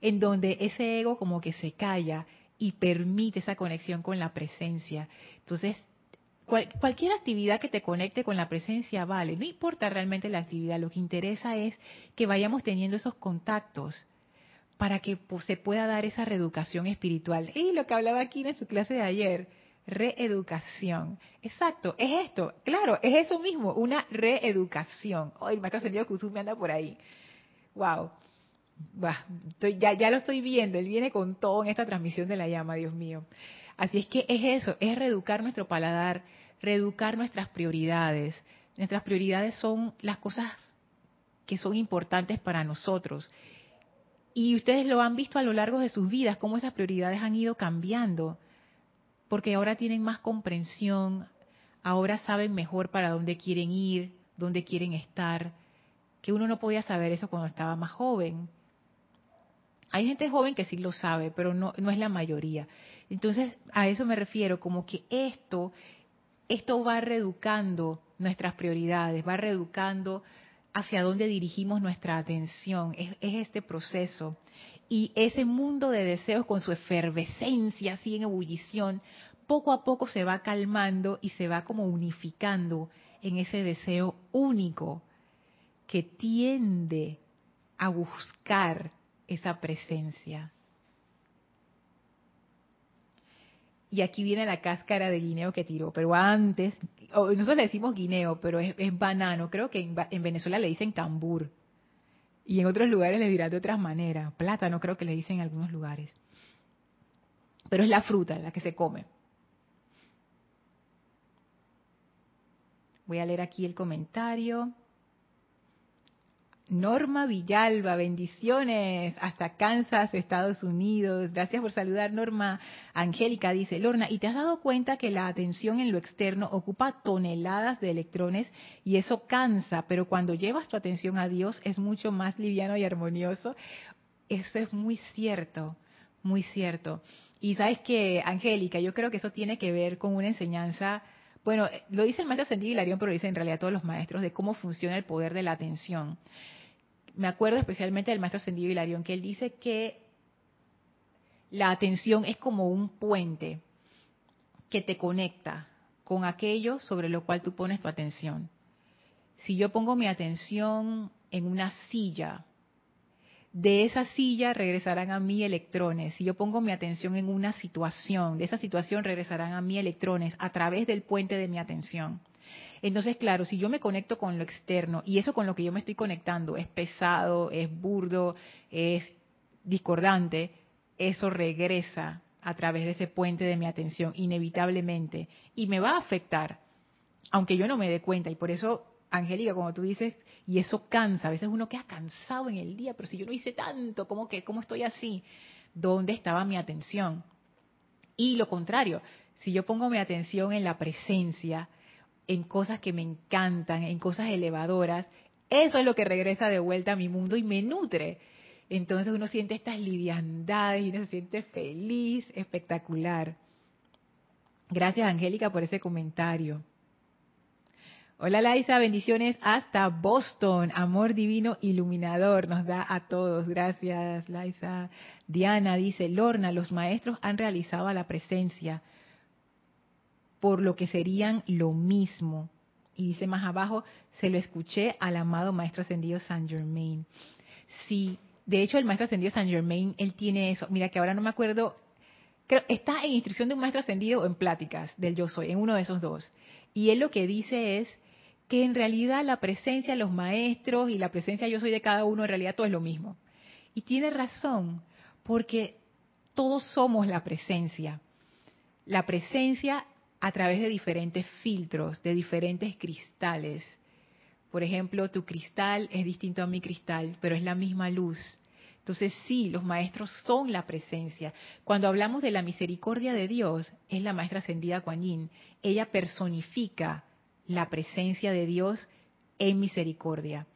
en donde ese ego como que se calla y permite esa conexión con la presencia. Entonces cualquier actividad que te conecte con la presencia vale, no importa realmente la actividad, lo que interesa es que vayamos teniendo esos contactos para que pues, se pueda dar esa reeducación espiritual. Y lo que hablaba aquí en su clase de ayer, Reeducación. Exacto, es esto. Claro, es eso mismo, una reeducación. Ay, el maestro ascendido Kusum me anda por ahí. Wow. ya, ya lo estoy viendo, él viene con todo en esta transmisión de la llama, Dios mío. Así es que es eso, es reeducar nuestro paladar, reeducar nuestras prioridades. Nuestras prioridades son las cosas que son importantes para nosotros. Y ustedes lo han visto a lo largo de sus vidas, cómo esas prioridades han ido cambiando, porque ahora tienen más comprensión, ahora saben mejor para dónde quieren ir, dónde quieren estar, que uno no podía saber eso cuando estaba más joven. Hay gente joven que sí lo sabe, pero no, es la mayoría. Entonces, a eso me refiero, como que esto, esto va reeducando nuestras prioridades, va reeducando hacia dónde dirigimos nuestra atención. Es, este proceso. Y ese mundo de deseos con su efervescencia, así en ebullición, poco a poco se va calmando y se va como unificando en ese deseo único que tiende a buscar esa presencia. y aquí viene la cáscara de guineo que tiró. Pero antes, nosotros le decimos guineo, pero es, banano. Creo que en, Venezuela le dicen cambur. Y en otros lugares le dirán de otras maneras. Plátano creo que le dicen en algunos lugares. Pero es la fruta la que se come. Voy a leer aquí el comentario. Norma Villalba, bendiciones hasta Kansas, Estados Unidos. Gracias por saludar, Norma. Angélica dice, Lorna, ¿y te has dado cuenta que la atención en lo externo ocupa toneladas de electrones y eso cansa, pero cuando llevas tu atención a Dios es mucho más liviano y armonioso? Eso es muy cierto, muy cierto. Y sabes que, Angélica, yo creo que eso tiene que ver con una enseñanza bueno, lo dice el maestro Ascendido Hilarión, pero lo dicen en realidad todos los maestros, de cómo funciona el poder de la atención me acuerdo especialmente del maestro Ascendido Hilarión, que él dice que la atención es como un puente que te conecta con aquello sobre lo cual tú pones tu atención. Si yo pongo mi atención en una silla, de esa silla regresarán a mí electrones. Si yo pongo mi atención en una situación, de esa situación regresarán a mí electrones a través del puente de mi atención. Entonces, claro, si yo me conecto con lo externo y eso con lo que yo me estoy conectando es pesado, es burdo, es discordante, eso regresa a través de ese puente de mi atención inevitablemente y me va a afectar, aunque yo no me dé cuenta. Y por eso, Angélica, como tú dices, y eso cansa, a veces uno queda cansado en el día, pero si yo no hice tanto, ¿cómo, que, cómo estoy así? ¿Dónde estaba mi atención? Y lo contrario, si yo pongo mi atención en la presencia, en cosas que me encantan, en cosas elevadoras, eso es lo que regresa de vuelta a mi mundo y me nutre. Entonces uno siente estas liviandades y uno se siente feliz, espectacular. Gracias Angélica por ese comentario. Hola Laisa, bendiciones hasta Boston. Amor divino iluminador nos da a todos. Gracias Laisa. Diana dice, Lorna, los maestros han realizado a la presencia por lo que serían lo mismo. Y dice más abajo, se lo escuché al amado Maestro Ascendido Saint Germain. Sí, de hecho el Maestro Ascendido Saint Germain, él tiene eso. Mira que ahora no me acuerdo, creo, está en instrucción de un Maestro Ascendido o en pláticas del Yo Soy, en uno de esos dos. Y él lo que dice es que en realidad la presencia de los maestros y la presencia Yo Soy de cada uno, en realidad todo es lo mismo. Y tiene razón, porque todos somos la presencia. La presencia a través de diferentes filtros, de diferentes cristales. Por ejemplo, tu cristal es distinto a mi cristal, pero es la misma luz. Entonces sí, los maestros son la presencia. Cuando hablamos de la misericordia de Dios, es la maestra ascendida Kuan Ella personifica la presencia de Dios en misericordia.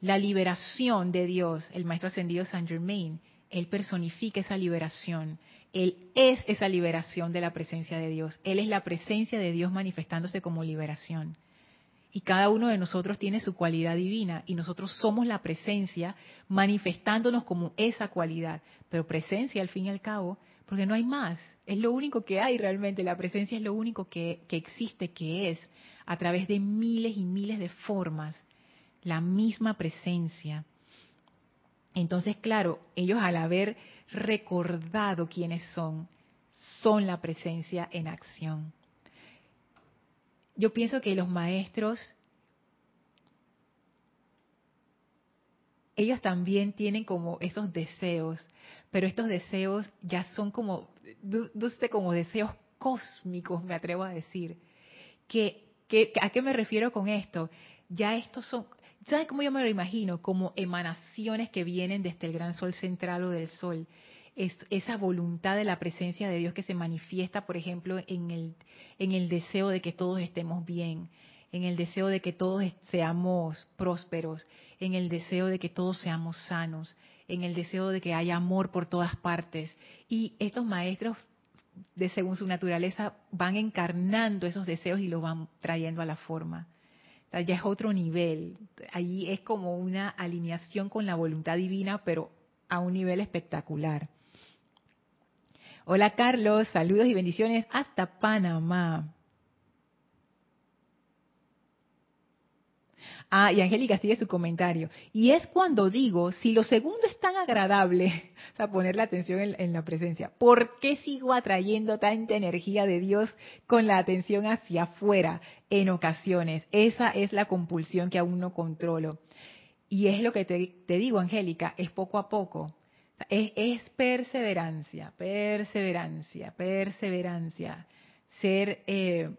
La liberación de Dios, el maestro ascendido Saint Germain, él personifica esa liberación. Él es esa liberación de la presencia de Dios. Él es la presencia de Dios manifestándose como liberación. Y cada uno de nosotros tiene su cualidad divina y nosotros somos la presencia manifestándonos como esa cualidad. Pero presencia al fin y al cabo, porque no hay más. Es lo único que hay realmente. La presencia es lo único que, que existe, que es a través de miles y miles de formas. La misma presencia. Entonces, claro, ellos al haber recordado quiénes son, son la presencia en acción. Yo pienso que los maestros, ellos también tienen como esos deseos, pero estos deseos ya son como, como deseos cósmicos, me atrevo a decir. Que, ¿A qué me refiero con esto? Ya estos son, ¿sabes cómo yo me lo imagino? Como emanaciones que vienen desde el gran sol central o del sol es esa voluntad de la presencia de Dios que se manifiesta, por ejemplo, en el deseo de que todos estemos bien, en el deseo de que todos seamos prósperos, en el deseo de que todos seamos sanos, en el deseo de que haya amor por todas partes. Y estos maestros, de según su naturaleza, van encarnando esos deseos y los van trayendo a la forma. ya es otro nivel. Allí es como una alineación con la voluntad divina, pero a un nivel espectacular. Hola Carlos, saludos y bendiciones hasta Panamá. Ah, y Angélica sigue su comentario. Y es cuando digo, si lo segundo es tan agradable, o sea, poner la atención en, la presencia, ¿por qué sigo atrayendo tanta energía de Dios con la atención hacia afuera en ocasiones? Esa es la compulsión que aún no controlo. Y es lo que te, digo, Angélica, es poco a poco. Es, perseverancia, perseverancia, perseverancia. Ser eh,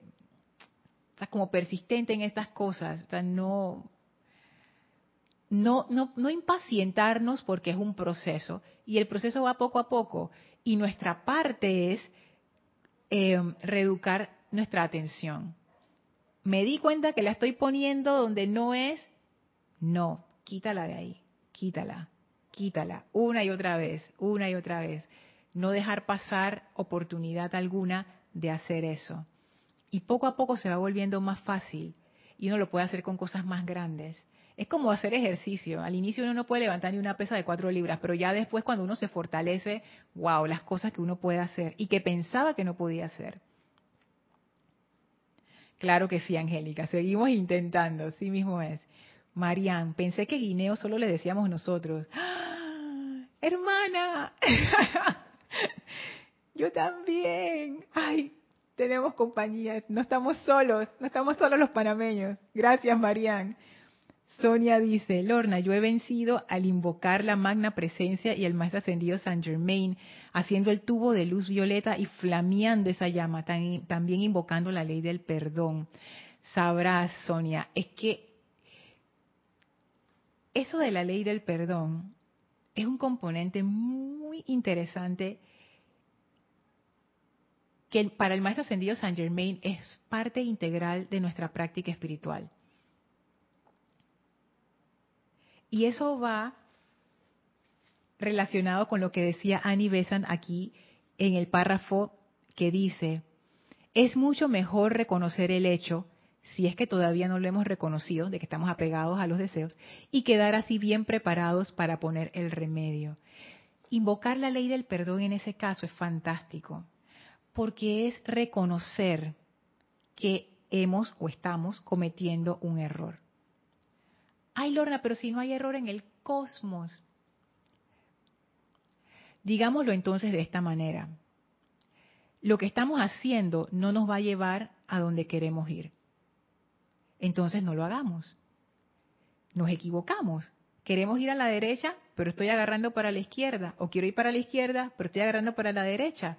como persistente en estas cosas. no, no, no, no impacientarnos porque es un proceso. Y el proceso va poco a poco. Y nuestra parte es eh, reeducar nuestra atención. Me di cuenta que la estoy poniendo donde no es. No, quítala de ahí, quítala quítala una y otra vez, una y otra vez. No dejar pasar oportunidad alguna de hacer eso. Y poco a poco se va volviendo más fácil y uno lo puede hacer con cosas más grandes. Es como hacer ejercicio. Al inicio uno no puede levantar ni una pesa de cuatro libras, pero ya después cuando uno se fortalece, wow, las cosas que uno puede hacer y que pensaba que no podía hacer. Claro que sí, Angélica. Seguimos intentando, sí mismo es. Marian, pensé que guineo solo le decíamos nosotros. ¡Ah! Hermana, yo también. Ay, tenemos compañía, no estamos solos, no estamos solos los panameños. Gracias, Marian. Sonia dice, Lorna, yo he vencido al invocar la magna presencia y el maestro ascendido San Germain, haciendo el tubo de luz violeta y flameando esa llama, también invocando la ley del perdón. Sabrás, Sonia, es que eso de la ley del perdón es un componente muy interesante que para el maestro ascendido Saint Germain es parte integral de nuestra práctica espiritual. Y eso va relacionado con lo que decía Annie Besant aquí en el párrafo que dice, es mucho mejor reconocer el hecho si es que todavía no lo hemos reconocido, de que estamos apegados a los deseos, y quedar así bien preparados para poner el remedio. Invocar la ley del perdón en ese caso es fantástico, porque es reconocer que hemos o estamos cometiendo un error. Ay, Lorna, pero si no hay error en el cosmos. Digámoslo entonces de esta manera. Lo que estamos haciendo no nos va a llevar a donde queremos ir entonces no lo hagamos. Nos equivocamos. Queremos ir a la derecha, pero estoy agarrando para la izquierda. O quiero ir para la izquierda, pero estoy agarrando para la derecha.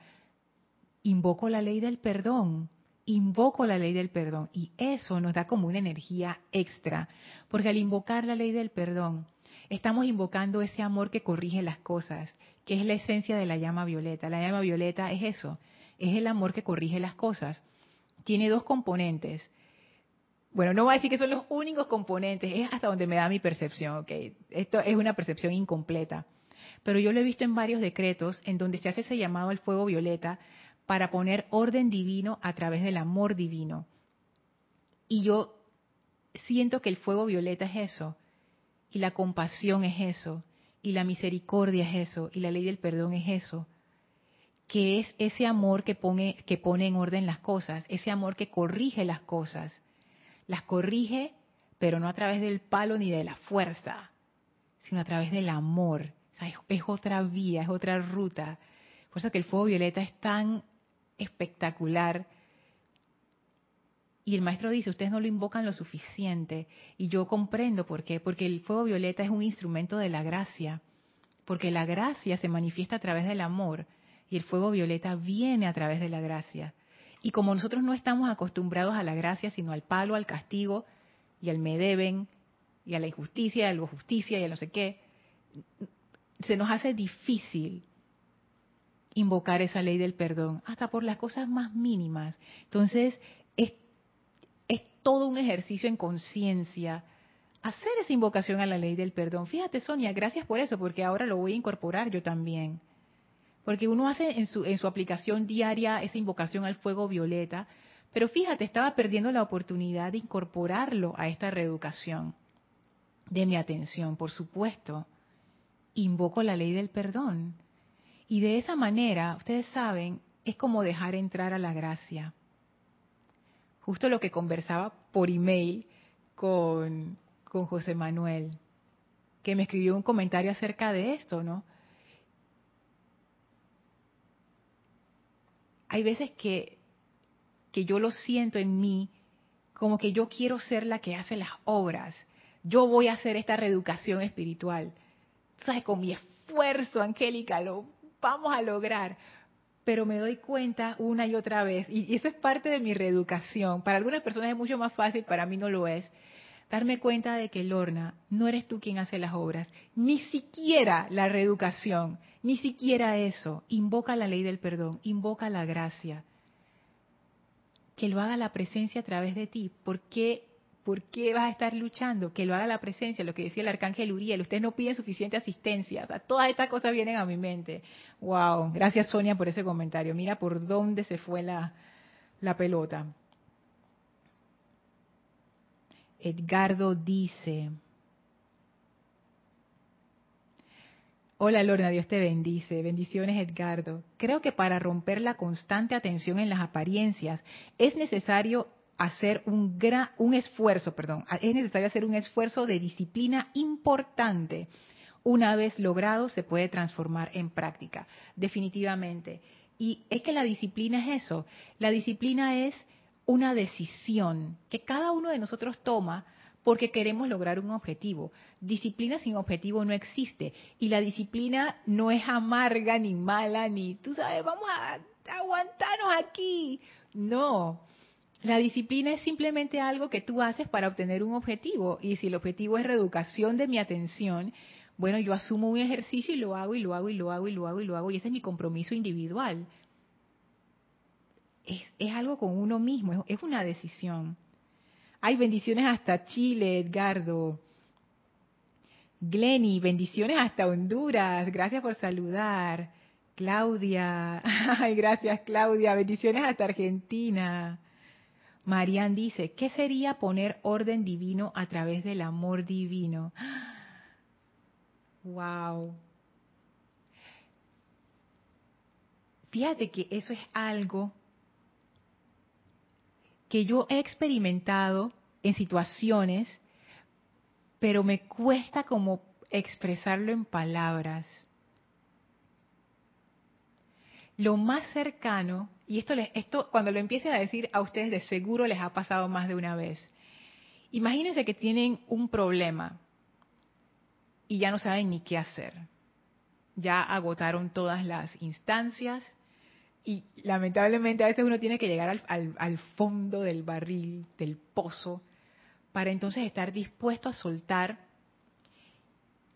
Invoco la ley del perdón. Invoco la ley del perdón. Y eso nos da como una energía extra. Porque al invocar la ley del perdón, estamos invocando ese amor que corrige las cosas, que es la esencia de la llama violeta. La llama violeta es eso, es el amor que corrige las cosas. Tiene dos componentes bueno, no voy a decir que son los únicos componentes, es hasta donde me da mi percepción, ¿ok? Esto es una percepción incompleta. Pero yo lo he visto en varios decretos en donde se hace ese llamado al fuego violeta para poner orden divino a través del amor divino. Y yo siento que el fuego violeta es eso, y la compasión es eso, y la misericordia es eso, y la ley del perdón es eso, que es ese amor que pone, que pone en orden las cosas, ese amor que corrige las cosas las corrige, pero no a través del palo ni de la fuerza, sino a través del amor. es, otra vía, es otra ruta. Por eso que el fuego violeta es tan espectacular. Y el maestro dice, ustedes no lo invocan lo suficiente. Y yo comprendo por qué. Porque el fuego violeta es un instrumento de la gracia. Porque la gracia se manifiesta a través del amor. Y el fuego violeta viene a través de la gracia. Y como nosotros no estamos acostumbrados a la gracia, sino al palo, al castigo y al me deben y a la injusticia, a la justicia y a no sé qué, se nos hace difícil invocar esa ley del perdón, hasta por las cosas más mínimas. Entonces, es, es todo un ejercicio en conciencia hacer esa invocación a la ley del perdón. Fíjate, Sonia, gracias por eso, porque ahora lo voy a incorporar yo también. Porque uno hace en su, en su aplicación diaria esa invocación al fuego violeta, pero fíjate, estaba perdiendo la oportunidad de incorporarlo a esta reeducación de mi atención, por supuesto. Invoco la ley del perdón. Y de esa manera, ustedes saben, es como dejar entrar a la gracia. Justo lo que conversaba por email con, con José Manuel, que me escribió un comentario acerca de esto, ¿no? hay veces que, que yo lo siento en mí como que yo quiero ser la que hace las obras. Yo voy a hacer esta reeducación espiritual. ¿Sabes? Con mi esfuerzo, Angélica, lo vamos a lograr. Pero me doy cuenta una y otra vez, y, y eso es parte de mi reeducación. Para algunas personas es mucho más fácil, para mí no lo es darme cuenta de que Lorna, no eres tú quien hace las obras, ni siquiera la reeducación, ni siquiera eso. Invoca la ley del perdón, invoca la gracia. Que lo haga la presencia a través de ti. ¿Por qué, ¿Por qué vas a estar luchando? Que lo haga la presencia, lo que decía el arcángel Uriel. Ustedes no piden suficiente asistencia. O sea, todas estas cosas vienen a mi mente. Wow, gracias Sonia por ese comentario. Mira por dónde se fue la, la pelota. Edgardo dice, Hola Lorna, Dios te bendice. Bendiciones Edgardo. Creo que para romper la constante atención en las apariencias es necesario hacer un, gran, un esfuerzo, perdón, es necesario hacer un esfuerzo de disciplina importante. Una vez logrado se puede transformar en práctica, definitivamente. Y es que la disciplina es eso. La disciplina es una decisión que cada uno de nosotros toma porque queremos lograr un objetivo. Disciplina sin objetivo no existe y la disciplina no es amarga ni mala ni, tú sabes, vamos a aguantarnos aquí. No, la disciplina es simplemente algo que tú haces para obtener un objetivo y si el objetivo es reeducación de mi atención, bueno, yo asumo un ejercicio y lo hago y lo hago y lo hago y lo hago y lo hago y ese es mi compromiso individual es, algo con uno mismo, es, una decisión. Hay bendiciones hasta Chile, Edgardo. Glenny, bendiciones hasta Honduras. Gracias por saludar. Claudia, ay, gracias Claudia. Bendiciones hasta Argentina. Marian dice, ¿qué sería poner orden divino a través del amor divino? Wow. Fíjate que eso es algo que yo he experimentado en situaciones, pero me cuesta como expresarlo en palabras. Lo más cercano, y esto, esto cuando lo empiece a decir a ustedes de seguro les ha pasado más de una vez. Imagínense que tienen un problema y ya no saben ni qué hacer. Ya agotaron todas las instancias, y lamentablemente a veces uno tiene que llegar al, fondo del barril, del pozo, para entonces estar dispuesto a soltar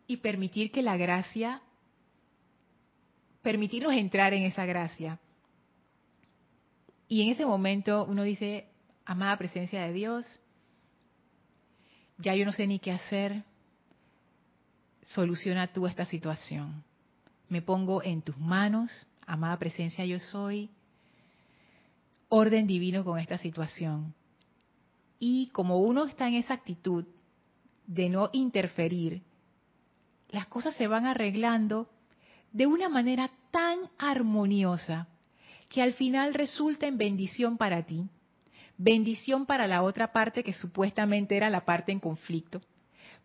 y permitir que la gracia, permitirnos entrar en esa gracia. Y en ese momento uno dice, amada presencia de Dios, ya yo no sé ni qué hacer, soluciona tú esta situación. Me pongo en tus manos amada presencia yo soy, orden divino con esta situación. Y como uno está en esa actitud de no interferir, las cosas se van arreglando de una manera tan armoniosa que al final resulta en bendición para ti, bendición para la otra parte que supuestamente era la parte en conflicto,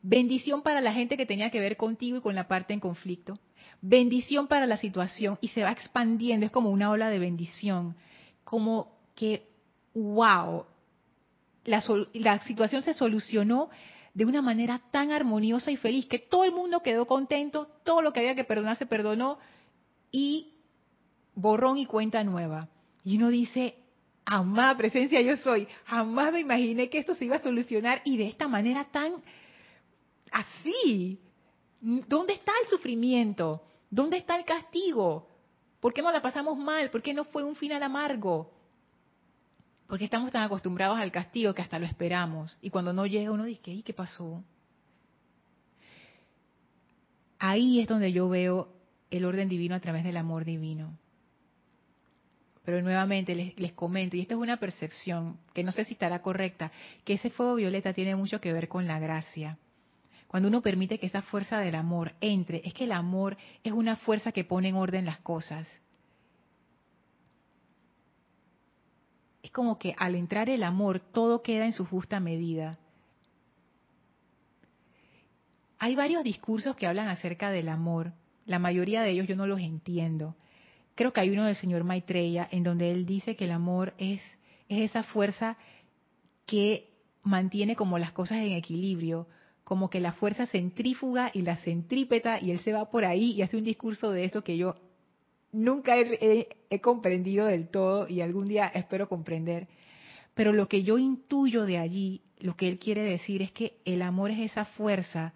bendición para la gente que tenía que ver contigo y con la parte en conflicto, bendición para la situación y se va expandiendo, es como una ola de bendición como que, wow, la, la situación se solucionó de una manera tan armoniosa y feliz que todo el mundo quedó contento, todo lo que había que perdonar se perdonó y borrón y cuenta nueva. Y uno dice, amada presencia yo soy, jamás me imaginé que esto se iba a solucionar y de esta manera tan así. ¿Dónde está el sufrimiento? ¿Dónde está el castigo? ¿Por qué no la pasamos mal? ¿Por qué no fue un final amargo? Porque estamos tan acostumbrados al castigo que hasta lo esperamos. Y cuando no llega uno dice, ¿y qué pasó? Ahí es donde yo veo el orden divino a través del amor divino. Pero nuevamente les, les, comento, y esto es una percepción que no sé si estará correcta, que ese fuego violeta tiene mucho que ver con la gracia. Cuando uno permite que esa fuerza del amor entre, es que el amor es una fuerza que pone en orden las cosas. Es como que al entrar el amor todo queda en su justa medida. Hay varios discursos que hablan acerca del amor. La mayoría de ellos yo no los entiendo creo que hay uno del señor Maitreya en donde él dice que el amor es, es esa fuerza que mantiene como las cosas en equilibrio, como que la fuerza centrífuga y la centrípeta, y él se va por ahí y hace un discurso de eso que yo nunca he, comprendido del todo y algún día espero comprender. Pero lo que yo intuyo de allí, lo que él quiere decir es que el amor es esa fuerza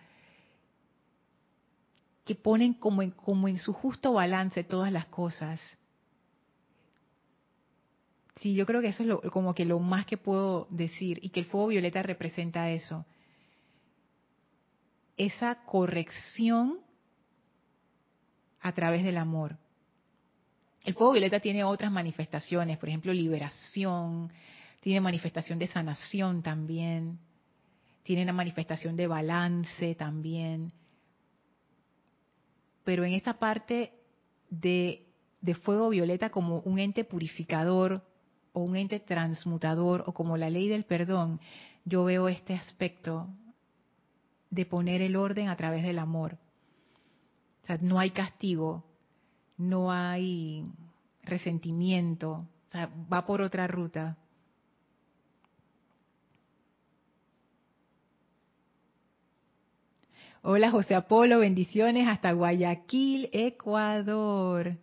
que ponen como en, como en su justo balance todas las cosas. Sí, yo creo que eso es lo, como que lo más que puedo decir y que el fuego violeta representa eso. Esa corrección a través del amor. El fuego violeta tiene otras manifestaciones, por ejemplo, liberación, tiene manifestación de sanación también, tiene una manifestación de balance también pero en esta parte de, fuego violeta como un ente purificador o un ente transmutador o como la ley del perdón, yo veo este aspecto de poner el orden a través del amor. O sea, no hay castigo, no hay resentimiento, o sea, va por otra ruta. Hola José Apolo, bendiciones hasta Guayaquil, Ecuador.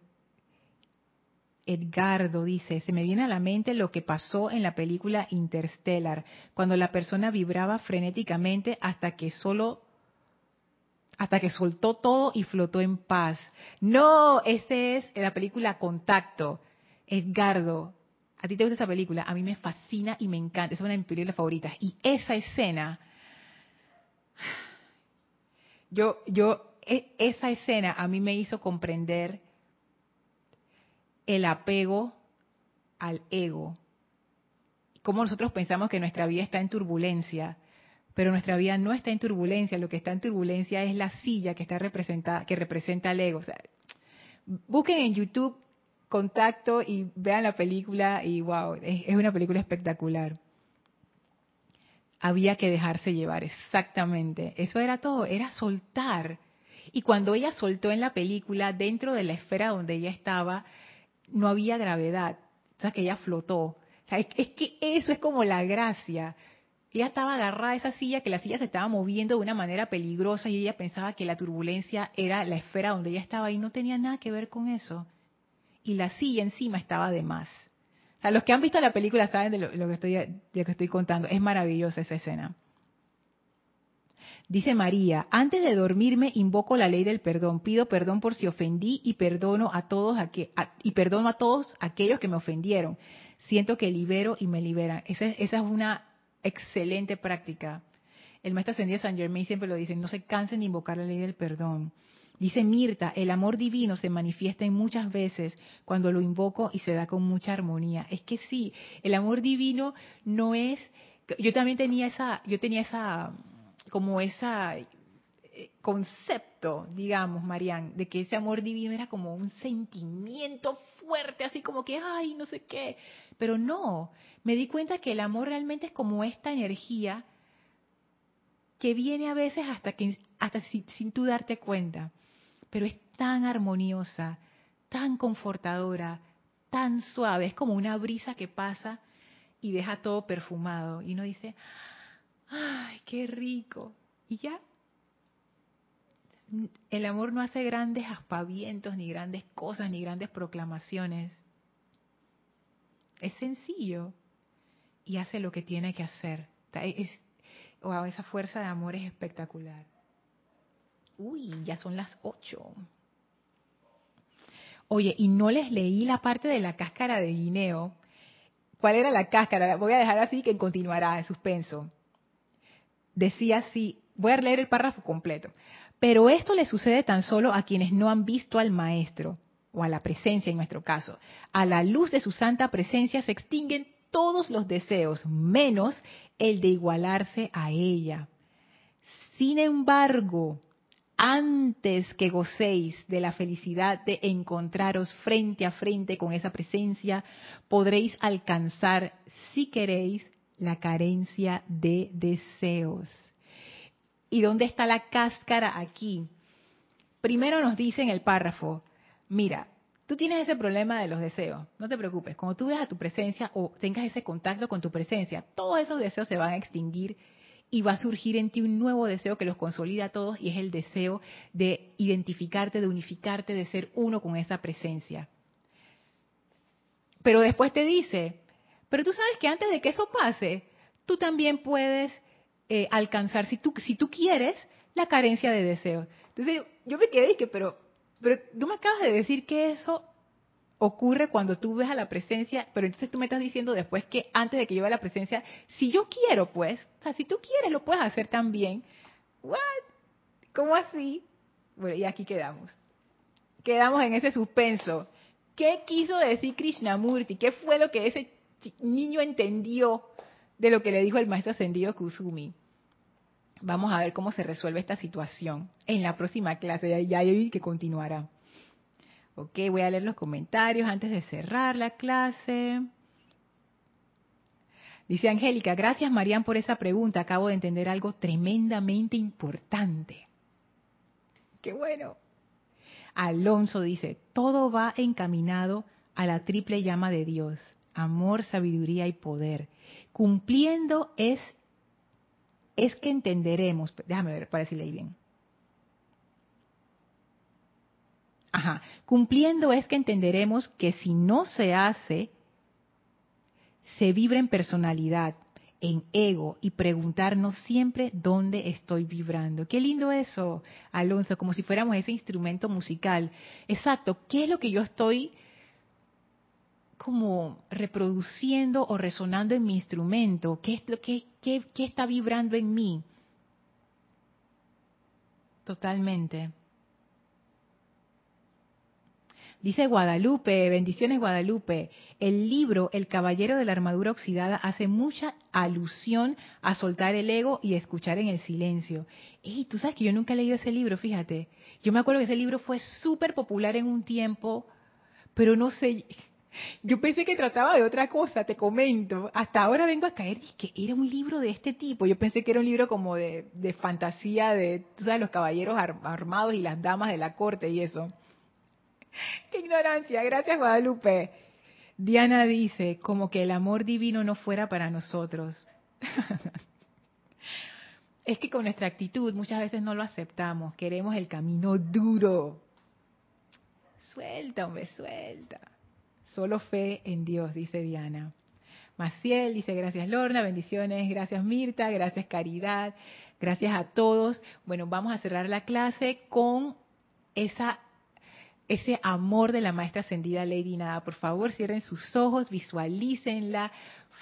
Edgardo dice, se me viene a la mente lo que pasó en la película Interstellar, cuando la persona vibraba frenéticamente hasta que solo hasta que soltó todo y flotó en paz. No, ese es la película Contacto. Edgardo, ¿a ti te gusta esa película? A mí me fascina y me encanta, es una de mis películas favoritas. Y esa escena, yo, yo, e, esa escena a mí me hizo comprender el apego al ego. Cómo nosotros pensamos que nuestra vida está en turbulencia, pero nuestra vida no está en turbulencia. Lo que está en turbulencia es la silla que está representada, que representa el ego. busquen en YouTube contacto y vean la película y wow, es una película espectacular había que dejarse llevar, exactamente. Eso era todo, era soltar. Y cuando ella soltó en la película, dentro de la esfera donde ella estaba, no había gravedad. O sea, que ella flotó. es, que eso es como la gracia. Ella estaba agarrada a esa silla, que la silla se estaba moviendo de una manera peligrosa y ella pensaba que la turbulencia era la esfera donde ella estaba y no tenía nada que ver con eso. Y la silla encima estaba de más los que han visto la película saben de lo, que estoy, de lo que estoy contando. Es maravillosa esa escena. Dice María, antes de dormirme invoco la ley del perdón, pido perdón por si ofendí y perdono a todos y perdono a todos aquellos que me ofendieron. Siento que libero y me liberan. Esa es una excelente práctica. El maestro ascendido San Germain siempre lo dice, no se cansen de invocar la ley del perdón. Dice Mirta, el amor divino se manifiesta en muchas veces cuando lo invoco y se da con mucha armonía. Es que sí, el amor divino no es, yo también tenía esa, yo tenía esa, como esa eh, concepto, digamos, Marian, de que ese amor divino era como un sentimiento fuerte, así como que, ay, no sé qué. Pero no, me di cuenta que el amor realmente es como esta energía que viene a veces hasta que hasta sin, sin tú darte cuenta pero es tan armoniosa, tan confortadora, tan suave, es como una brisa que pasa y deja todo perfumado. Y uno dice, ay, qué rico. Y ya. El amor no hace grandes aspavientos, ni grandes cosas, ni grandes proclamaciones. Es sencillo y hace lo que tiene que hacer. Es, esa fuerza de amor es espectacular. Uy, ya son las ocho. Oye, y no les leí la parte de la cáscara de guineo. ¿Cuál era la cáscara? Voy a dejar así que continuará en suspenso. Decía así, voy a leer el párrafo completo. Pero esto le sucede tan solo a quienes no han visto al maestro, o a la presencia en nuestro caso. A la luz de su santa presencia se extinguen todos los deseos, menos el de igualarse a ella. Sin embargo, antes que gocéis de la felicidad de encontraros frente a frente con esa presencia, podréis alcanzar, si queréis, la carencia de deseos. ¿Y dónde está la cáscara aquí? Primero nos dice en el párrafo, mira, tú tienes ese problema de los deseos, no te preocupes, cuando tú veas a tu presencia o tengas ese contacto con tu presencia, todos esos deseos se van a extinguir y va a surgir en ti un nuevo deseo que los consolida a todos y es el deseo de identificarte, de unificarte, de ser uno con esa presencia. Pero después te dice, pero tú sabes que antes de que eso pase, tú también puedes eh, alcanzar, si tú, si tú quieres, la carencia de deseo. Entonces yo me quedé y que, pero, pero tú me acabas de decir que eso ocurre cuando tú ves a la presencia, pero entonces tú me estás diciendo después que antes de que yo vea la presencia, si yo quiero, pues, o sea, si tú quieres, lo puedes hacer también. ¿What? ¿Cómo así? Bueno, y aquí quedamos. Quedamos en ese suspenso. ¿Qué quiso decir Krishnamurti? ¿Qué fue lo que ese niño entendió de lo que le dijo el maestro ascendido Kusumi? Vamos a ver cómo se resuelve esta situación en la próxima clase. Ya, ya vi que continuará. Ok, voy a leer los comentarios antes de cerrar la clase. Dice Angélica, gracias Marian por esa pregunta. Acabo de entender algo tremendamente importante. Qué bueno. Alonso dice, todo va encaminado a la triple llama de Dios, amor, sabiduría y poder. Cumpliendo es, es que entenderemos, déjame ver para decirle bien. Ajá. Cumpliendo es que entenderemos que si no se hace, se vibra en personalidad, en ego y preguntarnos siempre dónde estoy vibrando. Qué lindo eso, Alonso, como si fuéramos ese instrumento musical. Exacto, ¿qué es lo que yo estoy como reproduciendo o resonando en mi instrumento? ¿Qué es lo que qué, qué está vibrando en mí? Totalmente. Dice Guadalupe, bendiciones Guadalupe, el libro El Caballero de la Armadura Oxidada hace mucha alusión a soltar el ego y escuchar en el silencio. Y tú sabes que yo nunca he leído ese libro, fíjate. Yo me acuerdo que ese libro fue súper popular en un tiempo, pero no sé, yo pensé que trataba de otra cosa, te comento. Hasta ahora vengo a caer y que era un libro de este tipo. Yo pensé que era un libro como de, de fantasía de, tú sabes, los caballeros armados y las damas de la corte y eso. Qué ignorancia. Gracias, Guadalupe. Diana dice, como que el amor divino no fuera para nosotros. es que con nuestra actitud muchas veces no lo aceptamos. Queremos el camino duro. Suelta, hombre, suelta. Solo fe en Dios, dice Diana. Maciel dice, gracias Lorna, bendiciones, gracias Mirta, gracias Caridad, gracias a todos. Bueno, vamos a cerrar la clase con esa ese amor de la maestra ascendida Lady Nada. Por favor, cierren sus ojos, visualícenla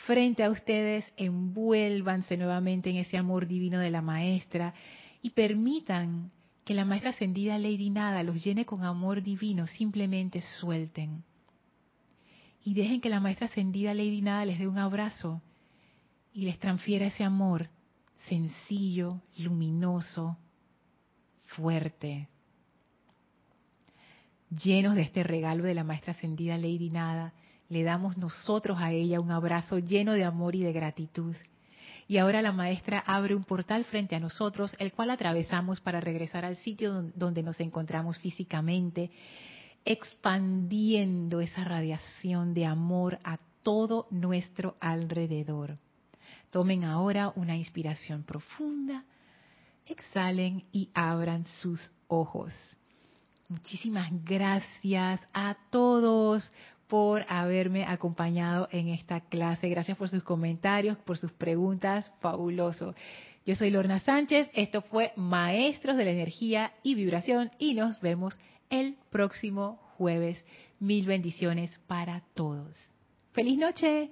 frente a ustedes, envuélvanse nuevamente en ese amor divino de la maestra y permitan que la maestra ascendida Lady Nada los llene con amor divino, simplemente suelten. Y dejen que la maestra ascendida Lady Nada les dé un abrazo y les transfiera ese amor sencillo, luminoso, fuerte, llenos de este regalo de la maestra ascendida Lady Nada, le damos nosotros a ella un abrazo lleno de amor y de gratitud. Y ahora la maestra abre un portal frente a nosotros, el cual atravesamos para regresar al sitio donde nos encontramos físicamente. Expandiendo esa radiación de amor a todo nuestro alrededor. Tomen ahora una inspiración profunda, exhalen y abran sus ojos. Muchísimas gracias a todos por haberme acompañado en esta clase. Gracias por sus comentarios, por sus preguntas. Fabuloso. Yo soy Lorna Sánchez. Esto fue Maestros de la Energía y Vibración y nos vemos el próximo jueves. Mil bendiciones para todos. Feliz noche.